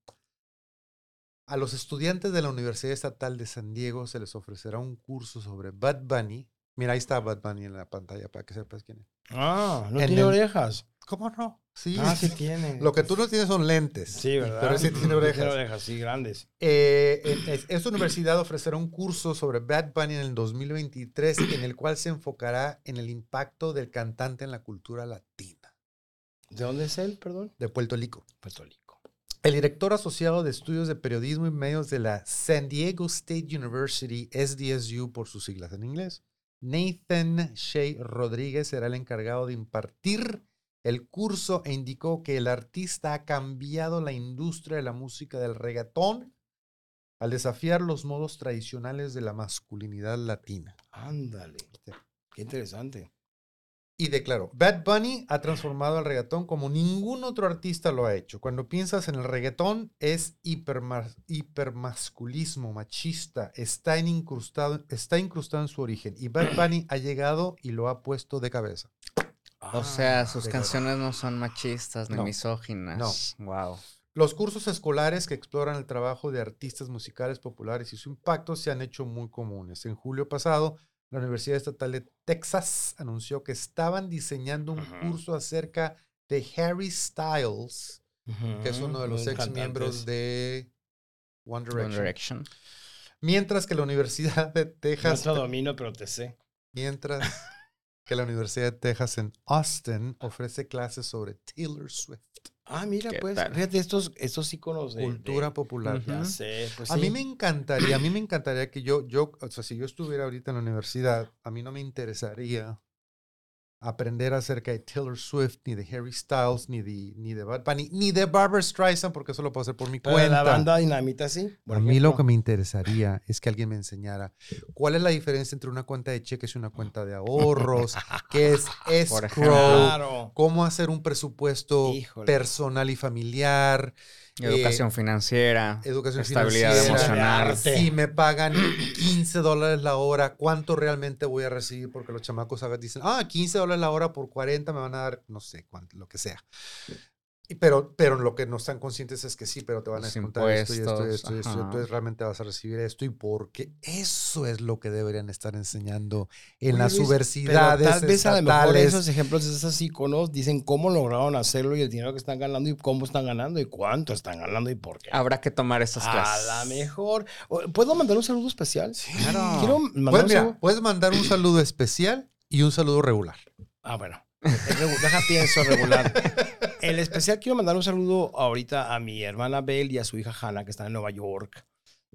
A los estudiantes de la Universidad Estatal de San Diego se les ofrecerá un curso sobre Bad Bunny. Mira, ahí está Bad Bunny en la pantalla para que sepas quién es. Ah, no En tiene el- orejas. ¿Cómo no? Sí. Ah, sí tiene. Lo que tú no tienes son lentes. Sí, ¿verdad? Pero sí tiene orejas. Tiene orejas, sí, grandes. Eh, esta universidad ofrecerá un curso sobre Bad Bunny en el 2023 en el cual se enfocará en el impacto del cantante en la cultura latina ¿De dónde es él, perdón? de Puerto Rico. Puerto Rico. El director asociado de estudios de periodismo y medios de la San Diego State University, SDSU por sus siglas en inglés, Nathan Shea Rodríguez será el encargado de impartir el curso e indicó que el artista ha cambiado la industria de la música del reggaetón al desafiar los modos tradicionales de la masculinidad latina. Ándale. Qué interesante. Y declaró, Bad Bunny ha transformado al reggaetón como ningún otro artista lo ha hecho. Cuando piensas en el reggaetón es hiperma- hipermasculismo, machista, está, incrustado, está incrustado en su origen. Y Bad Bunny ha llegado y lo ha puesto de cabeza. O sea, Ah, sus canciones no son machistas ni No. misóginas. Wow. Los cursos escolares que exploran el trabajo de artistas musicales populares y su impacto se han hecho muy comunes. En julio pasado, la Universidad Estatal de Texas anunció que estaban diseñando un curso acerca de Harry Styles, que es uno de los ex miembros de One One Direction. Direction. Mientras que la Universidad de No Texas, te domino, pero te sé. mientras que la Universidad de Texas en Austin ofrece clases sobre Taylor Swift, Ah, mira, ¿Qué pues, tal? fíjate estos, estos íconos de... cultura de- popular. Ujú. Ya sé, pues A mí me encantaría, a mí me encantaría que yo, yo, o sea, si yo estuviera ahorita en la universidad, a mí no me interesaría aprender acerca de Taylor Swift, ni de Harry Styles, ni de, ni de Bad Bunny, ni de Barbara Streisand, porque eso lo puedo hacer por mi Pero cuenta. la banda Dinamita, sí. por a mí lo que me interesaría es que alguien me enseñara cuál es la diferencia entre una cuenta de cheques y una cuenta de ahorros, qué es escrow, cómo hacer un presupuesto Híjole. personal y familiar, Educación financiera. educación estabilidad financiera, emocional. Si me pagan 15 dólares la hora, ¿cuánto realmente voy a recibir? Porque los chamacos hagan- dicen, ah, 15 dólares la hora por 40 me van a dar, no sé, cuánto, lo que sea. Pero, pero lo que no están conscientes es que sí, pero te van a descontar esto y esto y esto y esto. ajá. Entonces realmente vas a recibir esto y porque eso es lo que deberían estar enseñando en Oye, las Luis, universidades tal vez a lo mejor esos ejemplos de esos iconos dicen cómo lograron hacerlo y el dinero que están ganando y cómo están ganando y cuánto están ganando y por qué. Habrá que tomar estas A clases. la mejor. O- ¿Puedo mandar un saludo especial? Claro. Quiero mandar Pues un mira, saludo. puedes mandar un saludo especial y un saludo regular. Ah, bueno. Deja pienso regular. El especial quiero mandar un saludo ahorita a mi hermana Belle y a su hija Hannah, que están en Nueva York.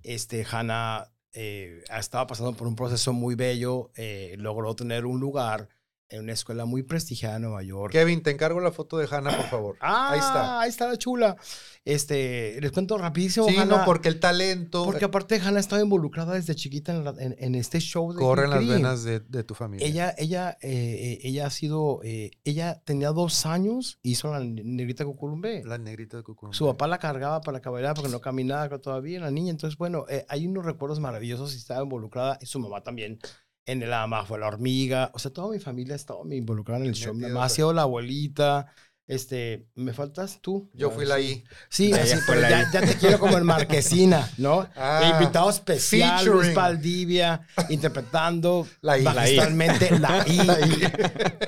Este, Hannah eh, estaba pasando por un proceso muy bello. eh, logró tener un lugar en una escuela muy prestigiada en Nueva York. Kevin, te encargo la foto de Hannah, por favor. Ah, Ahí está. Ahí está la chula. Este, les cuento rapidísimo. Sí, Hannah, no, porque el talento porque aparte Hannah estaba involucrada desde chiquita en, la- en- en este show de corre en las venas de, de tu familia. Ella, ella, eh, eh, ella ha sido, eh, ella tenía dos años, hizo la negrita cucurumbe. la negrita de Cucurumbe. Su papá la cargaba para bailara porque no caminaba todavía la niña. Entonces, bueno, eh, hay unos recuerdos maravillosos y estaba involucrada. Y su mamá también en el ama fue la hormiga. O sea, toda mi familia estaba involucrada en el show. Sido la abuelita. Este, ¿me faltas tú? Yo fui la. I. Sí, Ella así, pero la ya, ya te quiero como en Marquesina, ¿no? Ah, Invitado especial, Luis featuring. Valdivia, interpretando La I. magistralmente la I. La I.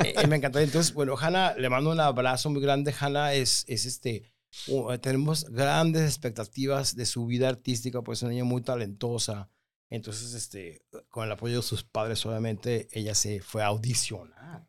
Eh, me encantó. Entonces, bueno, Hanna, le mando un abrazo muy grande. Hanna es, es este, uh, tenemos grandes expectativas de su vida artística, pues es una niña muy talentosa. Entonces, este, con el apoyo de sus padres, obviamente, ella se fue a audicionar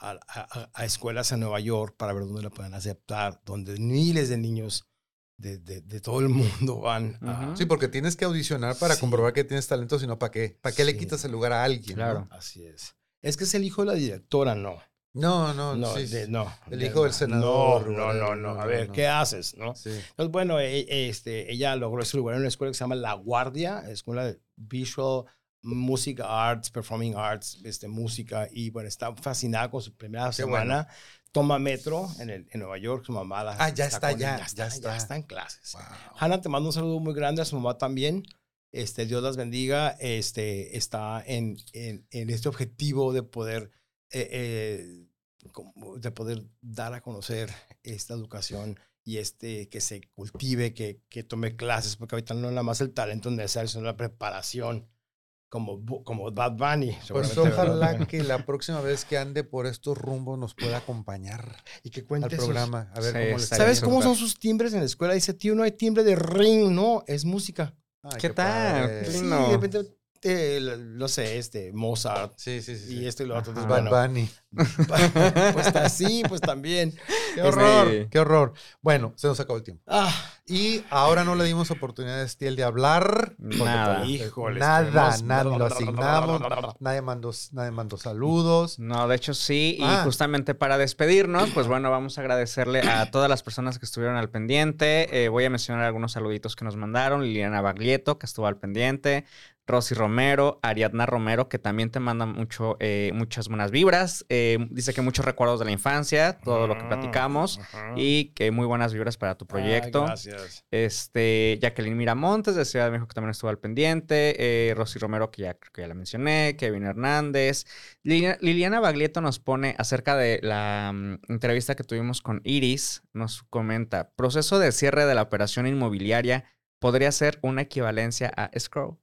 a, a- a- a escuelas en Nueva York para ver dónde la pueden aceptar, donde miles de niños de, de- de todo el mundo van. a-. Sí, porque tienes que audicionar para Sí. comprobar que tienes talento, sino para qué. ¿Para qué le quitas el lugar a alguien? Claro. Así es. Es que es el hijo de la directora, no. No, no, No, sí, de- no. El hijo del senador, No, no, no, no. A ver. ¿qué haces, no? Sí. Entonces, bueno, e- este, ella logró ese lugar en una escuela que se llama La Guardia, escuela de Visual Music Arts, Performing Arts, este, música, y bueno, está fascinada con su primera Qué bueno. semana. Toma metro en, el, en Nueva York, su mamá la Ah, ya está, con- ya, ya, ya está, está. ya está en clases. Wow. Hannah, te mando un saludo muy grande a su mamá también. Este, Dios las bendiga. Este, está en, en, en este objetivo de poder, eh, eh, de poder dar a conocer esta educación y este, que se cultive, que, que tome clases, porque ahorita no nada más el talento necesario, sino la preparación, como, como Bad Bunny. Pues seguramente, ¿verdad? ojalá que la próxima vez que ande por estos rumbos nos pueda acompañar Y que al cuente sus- programa. A ver Sí, cómo ¿Sabes cómo son sus timbres en la escuela? Dice, tío, no hay timbre de ring, no, es música. Ay, ¿Qué tal? Qué Sí, lindo. de repente, eh, no sé, este, Mozart Sí, sí, sí. y sí. esto y lo otro. Entonces, Bad bueno, Bunny. pues así, pues también. Qué Sí. horror, qué horror. Bueno, se nos acabó el tiempo. Ah, Y ahora no le dimos oportunidad a Estiel de hablar. porque, Nada. pues, Híjole, Nada, nada, lo asignamos. Nadie mandó, nadie mandó saludos. No, de hecho sí, y Ah. justamente para despedirnos, pues bueno, vamos a agradecerle a todas las personas que estuvieron al pendiente. Eh, voy a mencionar algunos saluditos que nos mandaron. Liliana Baglietto, que estuvo al pendiente. Rosy Romero, Ariadna Romero, que también te manda mucho, eh, muchas buenas vibras. Eh, dice que muchos recuerdos de la infancia, todo lo que platicamos, Ajá. y que muy buenas vibras para tu Ay, proyecto. gracias. Este, Jacqueline Miramontes de Ciudad de México que también estuvo al pendiente. Eh, Rosy Romero, que ya creo que ya la mencioné. Kevin Hernández. Liliana, Liliana Baglietto nos pone acerca de la mm, entrevista que tuvimos con Iris. Nos comenta: proceso de cierre de la operación inmobiliaria podría ser una equivalencia a escrow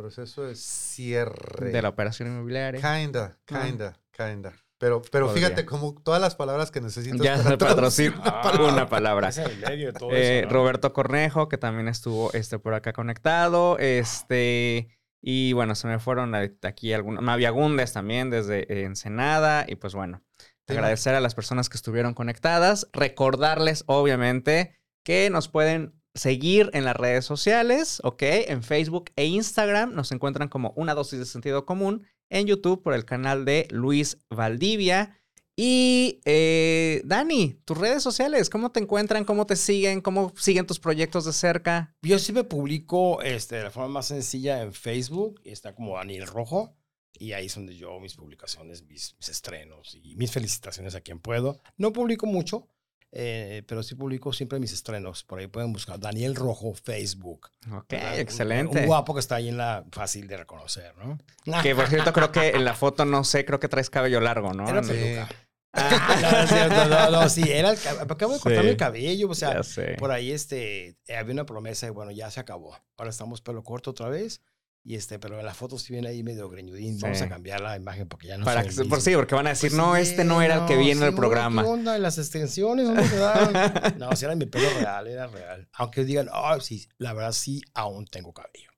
Proceso de cierre. de la operación inmobiliaria. Kinda, kinda, kinda. Pero, pero Podría. fíjate como todas las palabras que necesitas Ya para traducir una palabra. una palabra. Es el medio de todo Eh, eso, ¿no? Roberto Cornejo, que también estuvo este, por acá conectado. Este, y bueno, se me fueron aquí algunos. Mavia Gundes también desde eh, Ensenada. Y pues bueno, Sí, agradecer a las personas que estuvieron conectadas. Recordarles, obviamente, que nos pueden seguir en las redes sociales, ¿ok? En Facebook e Instagram nos encuentran como una dosis de sentido común. En YouTube por el canal de Luis Valdivia. Y eh, Dani, tus redes sociales, ¿cómo te encuentran? ¿Cómo te siguen? ¿Cómo siguen tus proyectos de cerca? Yo siempre publico este, de la forma más sencilla en Facebook, está como Daniel Rojo, y ahí es donde yo mis publicaciones, mis, mis estrenos y mis felicitaciones a quien puedo. No publico mucho, eh, pero sí publico siempre mis estrenos. Por ahí pueden buscar Daniel Rojo Facebook. Ok, excelente. Un guapo que está ahí en la fácil de reconocer, ¿no? Que por cierto, creo que en la foto, no sé, creo que traes cabello largo, ¿no? Era peluca. Ah, No, no es cierto, no, no, sí, era el cabello. Acabo de Sí. cortarme el cabello, o sea, por ahí este, eh, había una promesa y bueno, ya se acabó. Ahora estamos pelo corto otra vez. Y este, pero en la foto sí viene ahí medio greñudín. Vamos Sí. a cambiar la imagen porque ya no Para que, por sí, porque van a decir, Pues no, sí, este no era el que vi en sí, el programa. ¿Qué onda? ¿Y las extensiones dónde quedaron? no, si era mi pelo real, era real. Aunque digan, oh, sí, la verdad sí, aún tengo cabello.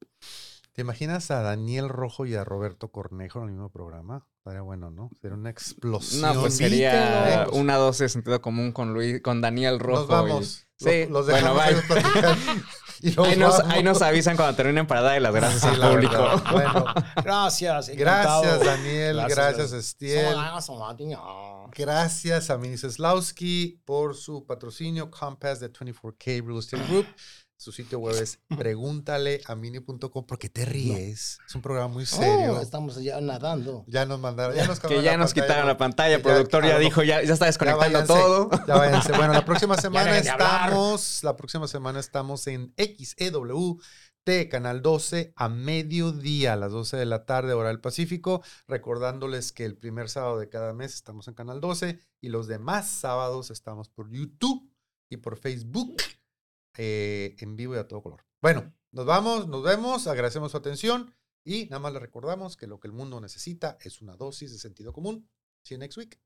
¿Te imaginas a Daniel Rojo y a Roberto Cornejo en el mismo programa? Estaría bueno, ¿no? Sería una explosión. No, pues sería una dosis de sentido común con Luis, con Daniel Rojo. Nos vamos. y- Sí, Los, los bueno, dejamos ahí bye. y Ahí nos, vamos. ahí nos avisan cuando terminen para darle las gracias Sí, al la público. verdad. Bueno, Gracias. encantado. gracias Daniel, gracias, Gracias. Estiel. Gracias a Mini Seslowski por su patrocinio Compass de 24K Real Estate Group. Su sitio web es pregúntaleamini.com porque te ríes. Es un programa muy serio. Oh, estamos ya nadando. ya nos mandaron, ya nos Que ya nos pantalla. quitaron la pantalla. El productor ya dijo, ya, ya está desconectando váyanse. todo. Ya váyanse. Bueno, la próxima semana estamos, la próxima semana estamos en XEW Canal 12 a mediodía, a las 12 de la tarde, hora del Pacífico. Recordándoles que el primer sábado de cada mes estamos en Canal 12 y los demás sábados estamos por YouTube y por Facebook eh, en vivo y a todo color. Bueno, nos vamos, nos vemos, agradecemos su atención y nada más les recordamos que lo que el mundo necesita es una dosis de sentido común. See you next week.